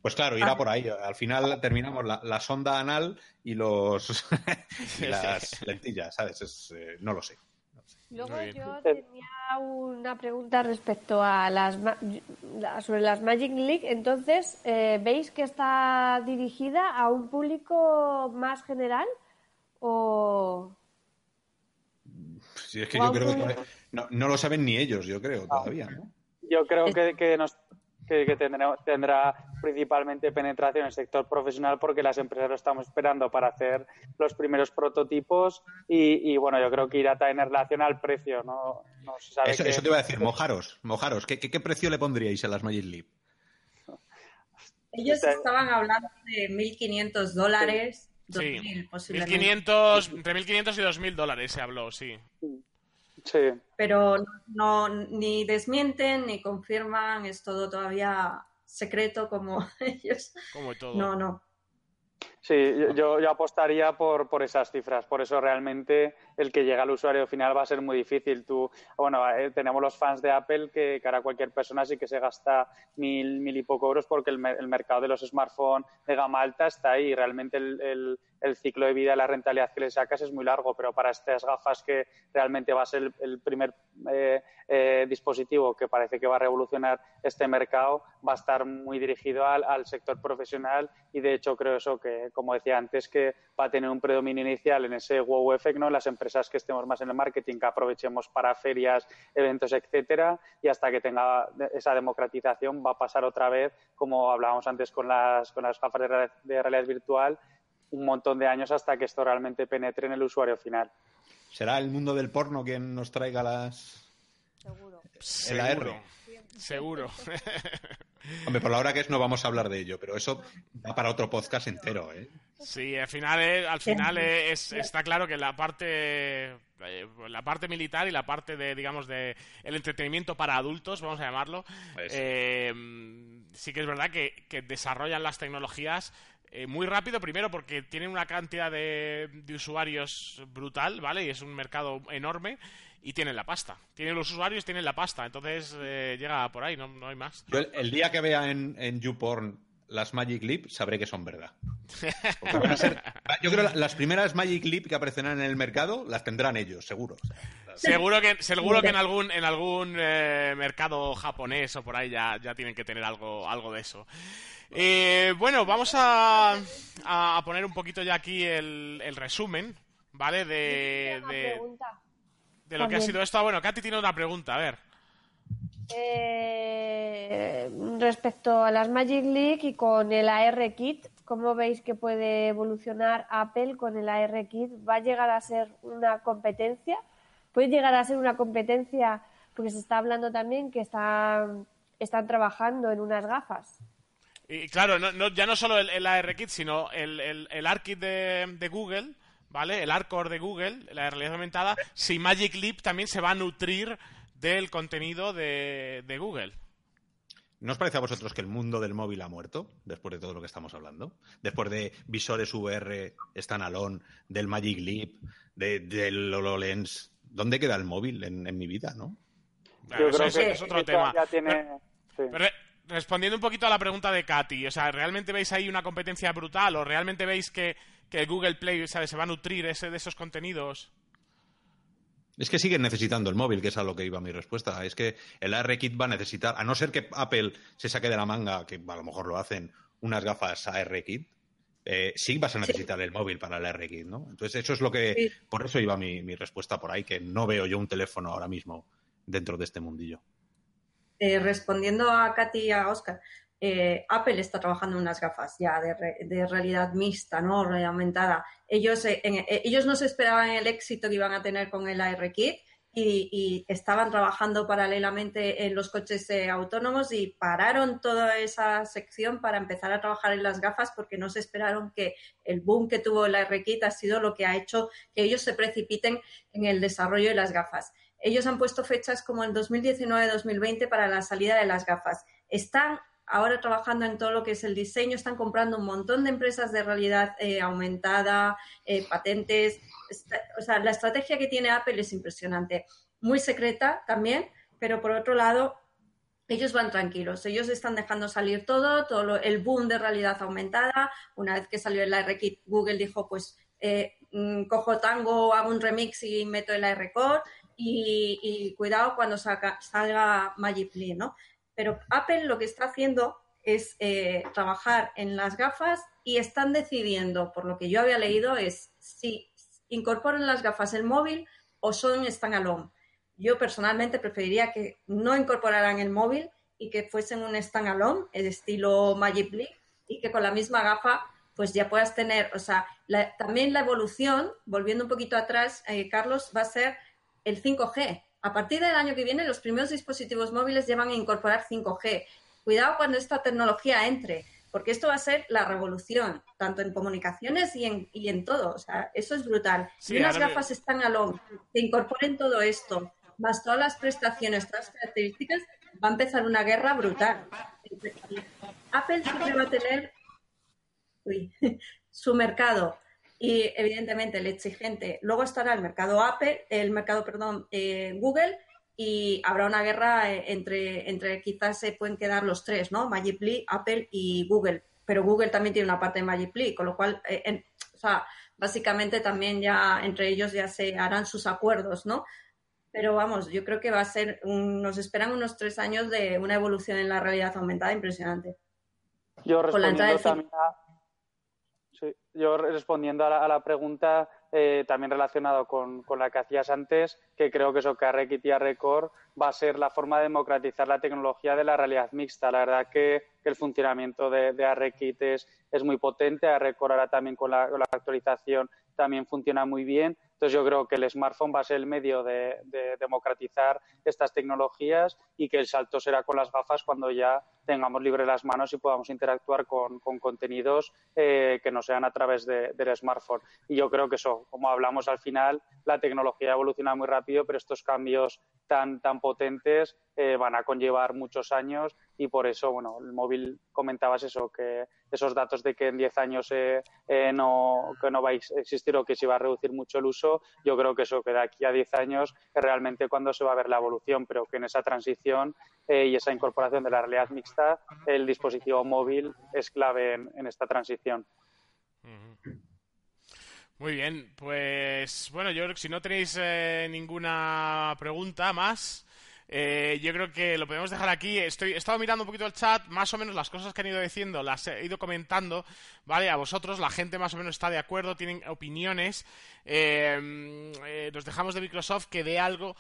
Pues claro, irá por ahí. Al final terminamos la, sonda anal y los las lentillas, ¿sabes? Eh, no lo sé. Luego yo tenía una pregunta respecto a las sobre las Magic League. Entonces, eh, ¿veis que está dirigida a un público más general o Sí, es que yo creo que no, no, lo saben ni ellos, yo creo, todavía, ¿no? Yo creo que, que nos que, tendrá, tendrá, principalmente penetración en el sector profesional porque las empresas lo estamos esperando para hacer los primeros prototipos y, bueno, yo creo que irá también en relación al precio. No, eso, te iba a decir, mojaros, mojaros. ¿Qué, qué, precio le pondríais a las Magic Leap? Ellos estaban hablando de 1.500 dólares, 2.000 posiblemente. 1500, entre 1.500 y 2.000 dólares se habló, sí. Pero no, ni desmienten ni confirman, es todo todavía secreto como ellos. Como todo. No, no. Sí, yo, yo apostaría por, esas cifras. Por eso realmente el que llega al usuario final va a ser muy difícil. Tú, bueno, eh, tenemos los fans de Apple que cara cualquier persona sí que se gasta mil, mil y poco euros porque el, el mercado de los smartphones de gama alta está ahí. Realmente el ciclo de vida y la rentabilidad que le sacas es muy largo, pero para estas gafas que realmente va a ser el, primer eh, eh, dispositivo que parece que va a revolucionar este mercado, va a estar muy dirigido al, sector profesional y de hecho creo eso que, como decía antes, que va a tener un predominio inicial en ese wow effect, ¿no? Las empresas que estemos más en el marketing, que aprovechemos para ferias, eventos, etcétera, y hasta que tenga esa democratización va a pasar otra vez, como hablábamos antes con las, con las gafas de realidad virtual, un montón de años hasta que esto realmente penetre en el usuario final. ¿Será el mundo del porno quien nos traiga las... Seguro. El AR. Seguro. Hombre, por la hora que es no vamos a hablar de ello, pero eso va para otro podcast entero, ¿eh? Sí, al final, al final es, está claro que la parte eh, la parte militar y la parte de digamos de el entretenimiento para adultos, vamos a llamarlo, eh, sí que es verdad que, que desarrollan las tecnologías eh, muy rápido, primero porque tienen una cantidad de, usuarios brutal, ¿vale? Y es un mercado enorme y tienen la pasta. Tienen los usuarios, tienen la pasta. Entonces eh, llega por ahí, no, no hay más. Yo el, día que vea en, en YouPorn las Magic Leap, sabré que son verdad. yo creo que las primeras Magic Leap que aparecerán en el mercado las tendrán ellos, seguro. Seguro que, seguro que en algún, en algún eh, mercado japonés o por ahí ya, ya tienen que tener algo, algo de eso. Eh, bueno, vamos a, a, poner un poquito ya aquí el, el resumen, ¿vale? De, de, de, lo que ha sido esto. Ah, bueno, Katy tiene una pregunta, a ver. Eh, respecto a las Magic League y con el AR Kit, ¿cómo veis que puede evolucionar Apple con el AR Kit? ¿Va a llegar a ser una competencia? ¿Puede llegar a ser una competencia? Porque se está hablando también que están, están trabajando en unas gafas. Y claro, no, ya no solo el, ARKit, sino el, el, ARKit de, Google, ¿vale? El ARCore de Google, la realidad aumentada, si Magic Leap también se va a nutrir del contenido de, Google. ¿No os parece a vosotros que el mundo del móvil ha muerto después de todo lo que estamos hablando? Después de visores VR standalone, del Magic Leap, de, del HoloLens. ¿Dónde queda el móvil en, mi vida, no? Yo creo que es otro tema. Ya tiene respondiendo un poquito a la pregunta de Katy, o sea, ¿realmente veis ahí una competencia brutal o realmente veis que, que Google Play se va a nutrir ese, de esos contenidos? Es que siguen necesitando el móvil, que es a lo que iba mi respuesta. Es que el ARKit va a necesitar, a no ser que Apple se saque de la manga, que a lo mejor lo hacen, unas gafas ARKit, eh, sí vas a necesitar el móvil para el ARKit, ¿no? Entonces, eso es lo que. Por eso iba mi, mi respuesta por ahí, que no veo yo un teléfono ahora mismo dentro de este mundillo. Eh, respondiendo a Katy y a Oscar, eh, Apple está trabajando en unas gafas ya de, realidad mixta, ¿no? Realidad aumentada. Ellos, eh, ellos no se esperaban el éxito que iban a tener con el ARKit y, y estaban trabajando paralelamente en los coches autónomos y pararon toda esa sección para empezar a trabajar en las gafas porque no se esperaron que el boom que tuvo el ARKit ha sido lo que ha hecho que ellos se precipiten en el desarrollo de las gafas. Ellos han puesto fechas como el 2019-2020 para la salida de las gafas. Están ahora trabajando en todo lo que es el diseño, están comprando un montón de empresas de realidad eh, aumentada, eh, patentes. o sea, la estrategia que tiene Apple es impresionante. Muy secreta también, pero por otro lado, ellos van tranquilos. Ellos están dejando salir todo, todo el boom de realidad aumentada. Una vez que salió el ARKit, Google dijo, pues eh, mm, cojo Tango, hago un remix y meto el ARCore y, cuidado cuando salga Magic Leap, ¿no? Pero Apple lo que está haciendo es eh, trabajar en las gafas y están decidiendo, por lo que yo había leído, es si incorporan las gafas el móvil o son standalone. Yo personalmente preferiría que no incorporaran el móvil y que fuesen un standalone, el estilo Magic Leap, y que con la misma gafa pues ya puedas tener, o sea, también la evolución, volviendo un poquito atrás, eh, Carlos, va a ser el 5G. A partir del año que viene, los primeros dispositivos móviles ya van a incorporar 5G. Cuidado cuando esta tecnología entre, porque esto va a ser la revolución, tanto en comunicaciones y en, y en todo. O sea, eso es brutal. si unas gafas están a long, que incorporen todo esto, más todas las prestaciones, todas las características, va a empezar una guerra brutal. Apple siempre va a tener su mercado y evidentemente el exigente. Luego estará el mercado Apple, el mercado, perdón, eh, Google y habrá una guerra eh, entre, entre quizás se pueden quedar los tres, ¿no? Magicly, Apple y Google. Pero Google también tiene una parte de Magicly, con lo cual, eh, o sea, básicamente también ya entre ellos ya se harán sus acuerdos, ¿no? Pero vamos, yo creo que va a ser, nos esperan unos tres años de una evolución en la realidad aumentada impresionante. Yo respondiendo también yo respondiendo a la, pregunta, eh, también relacionado con, la que hacías antes, que creo que eso que Arrekit y Arrecord va a ser la forma de democratizar la tecnología de la realidad mixta. La verdad que, el funcionamiento de, de Arrekit es, muy potente, Arrecord ahora también con la, actualización también funciona muy bien. Entonces yo creo que el smartphone va a ser el medio de, democratizar estas tecnologías y que el salto será con las gafas cuando ya tengamos libre las manos y podamos interactuar con, contenidos eh, que no sean a través del smartphone. Y yo creo que eso, como hablamos al final, la tecnología evoluciona muy rápido, pero estos cambios tan, tan potentes eh, van a conllevar muchos años y por eso, bueno, el móvil comentabas eso, que esos datos de que en 10 años eh, eh, no, que no va a existir o que se va a reducir mucho el uso, yo creo que eso que de aquí a 10 años es realmente cuando se va a ver la evolución, pero que en esa transición y esa incorporación de la realidad mixta, el dispositivo móvil es clave en, esta transición. Muy bien, pues bueno, yo si no tenéis eh, ninguna pregunta más, eh, yo creo que lo podemos dejar aquí. Estoy, he estado mirando un poquito el chat, más o menos las cosas que han ido diciendo las he ido comentando, ¿vale? A vosotros, la gente más o menos está de acuerdo, tienen opiniones. Eh, eh, nos dejamos de Microsoft que de algo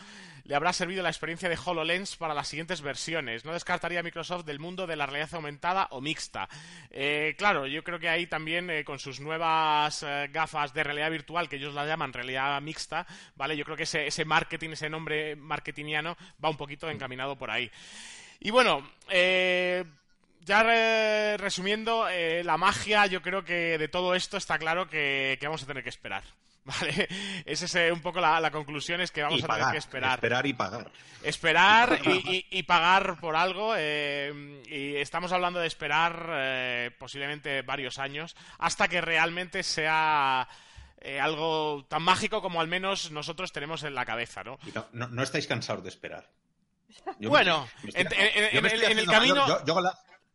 le habrá servido la experiencia de HoloLens para las siguientes versiones. No descartaría Microsoft del mundo de la realidad aumentada o mixta. claro, yo creo que ahí también con sus nuevas gafas de realidad virtual, que ellos la llaman realidad mixta, ¿vale? Yo creo que ese, ese marketing, ese nombre marketingiano va un poquito encaminado por ahí. Y bueno, eh, ya resumiendo, eh, la magia, yo creo que de todo esto está claro que, vamos a tener que esperar. ¿Vale? Esa es eh, un poco la, conclusión, es que vamos a tener que esperar. Esperar y pagar. Esperar y, pagar por algo. y estamos hablando de esperar posiblemente varios años hasta que realmente sea algo tan mágico como al menos nosotros tenemos en la cabeza, ¿no? no estáis cansados de esperar bueno, en, el camino... Yo,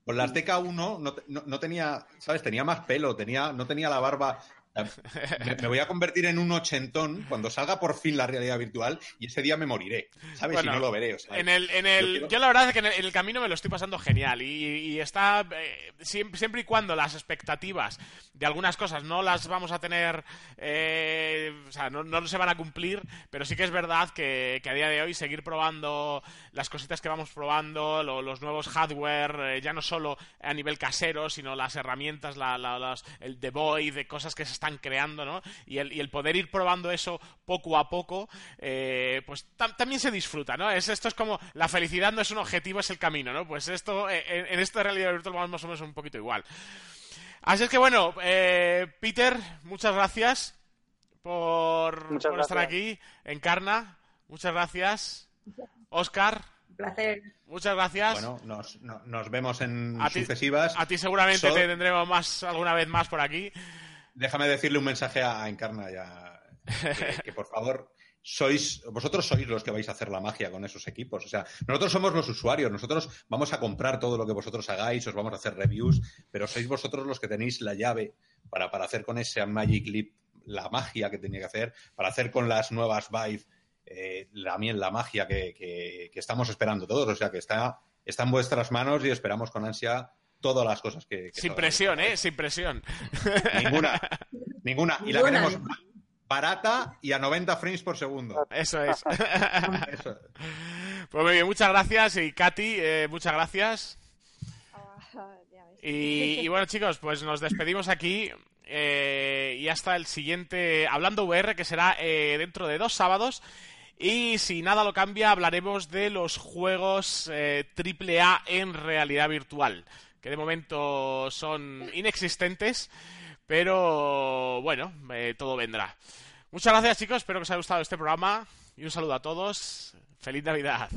con, las DK1 no, no, tenía, ¿sabes? Tenía más pelo, tenía, no tenía la barba me, voy a convertir en un ochentón cuando salga por fin la realidad virtual y ese día me moriré, ¿sabes? si no lo veré. en el, en el, yo, la verdad es que en el, camino me lo estoy pasando genial y, está eh, siempre, y cuando las expectativas de algunas cosas no las vamos a tener, eh, o sea, no, no, se van a cumplir, pero sí que es verdad que, a día de hoy seguir probando las cositas que vamos probando, los nuevos hardware, eh, ya no solo a nivel casero, sino las herramientas, la, el The de cosas que se están están creando, ¿no? Y el, y el poder ir probando eso poco a poco, eh, pues también se disfruta, ¿no? Es, esto es como, la felicidad no es un objetivo, es el camino, ¿no? Pues esto, eh, en, esta realidad virtual vamos más o menos un poquito igual. Así es que bueno, eh, Peter, muchas gracias por, estar aquí. Encarna, muchas gracias. Oscar. placer. Muchas gracias. Bueno, nos, nos vemos en sucesivas. a ti seguramente te tendremos más alguna vez más por aquí déjame decirle un mensaje a Encarna ya. Que, por favor, sois, vosotros sois los que vais a hacer la magia con esos equipos. O sea, nosotros somos los usuarios, nosotros vamos a comprar todo lo que vosotros hagáis, os vamos a hacer reviews, pero sois vosotros los que tenéis la llave para, para hacer con ese Magic Leap la magia que tenía que hacer, para hacer con las nuevas Vive eh, también la magia que, estamos esperando todos. O sea, que está, está en vuestras manos y esperamos con ansia todas las cosas que... Sin presión, ¿eh? Sin presión. Ninguna. Ninguna. Y la veremos. barata y a 90 frames por segundo. Eso es. Pues muy bien, muchas gracias. Y Katy, eh, muchas gracias. Y, bueno, chicos, pues nos despedimos aquí. Eh, y hasta el siguiente Hablando VR, que será eh, dentro de dos sábados. Y si nada lo cambia, hablaremos de los juegos AAA en realidad virtual, que de momento son inexistentes, pero bueno, todo vendrá. Muchas gracias chicos, espero que os haya gustado este programa y un saludo a todos. Feliz Navidad.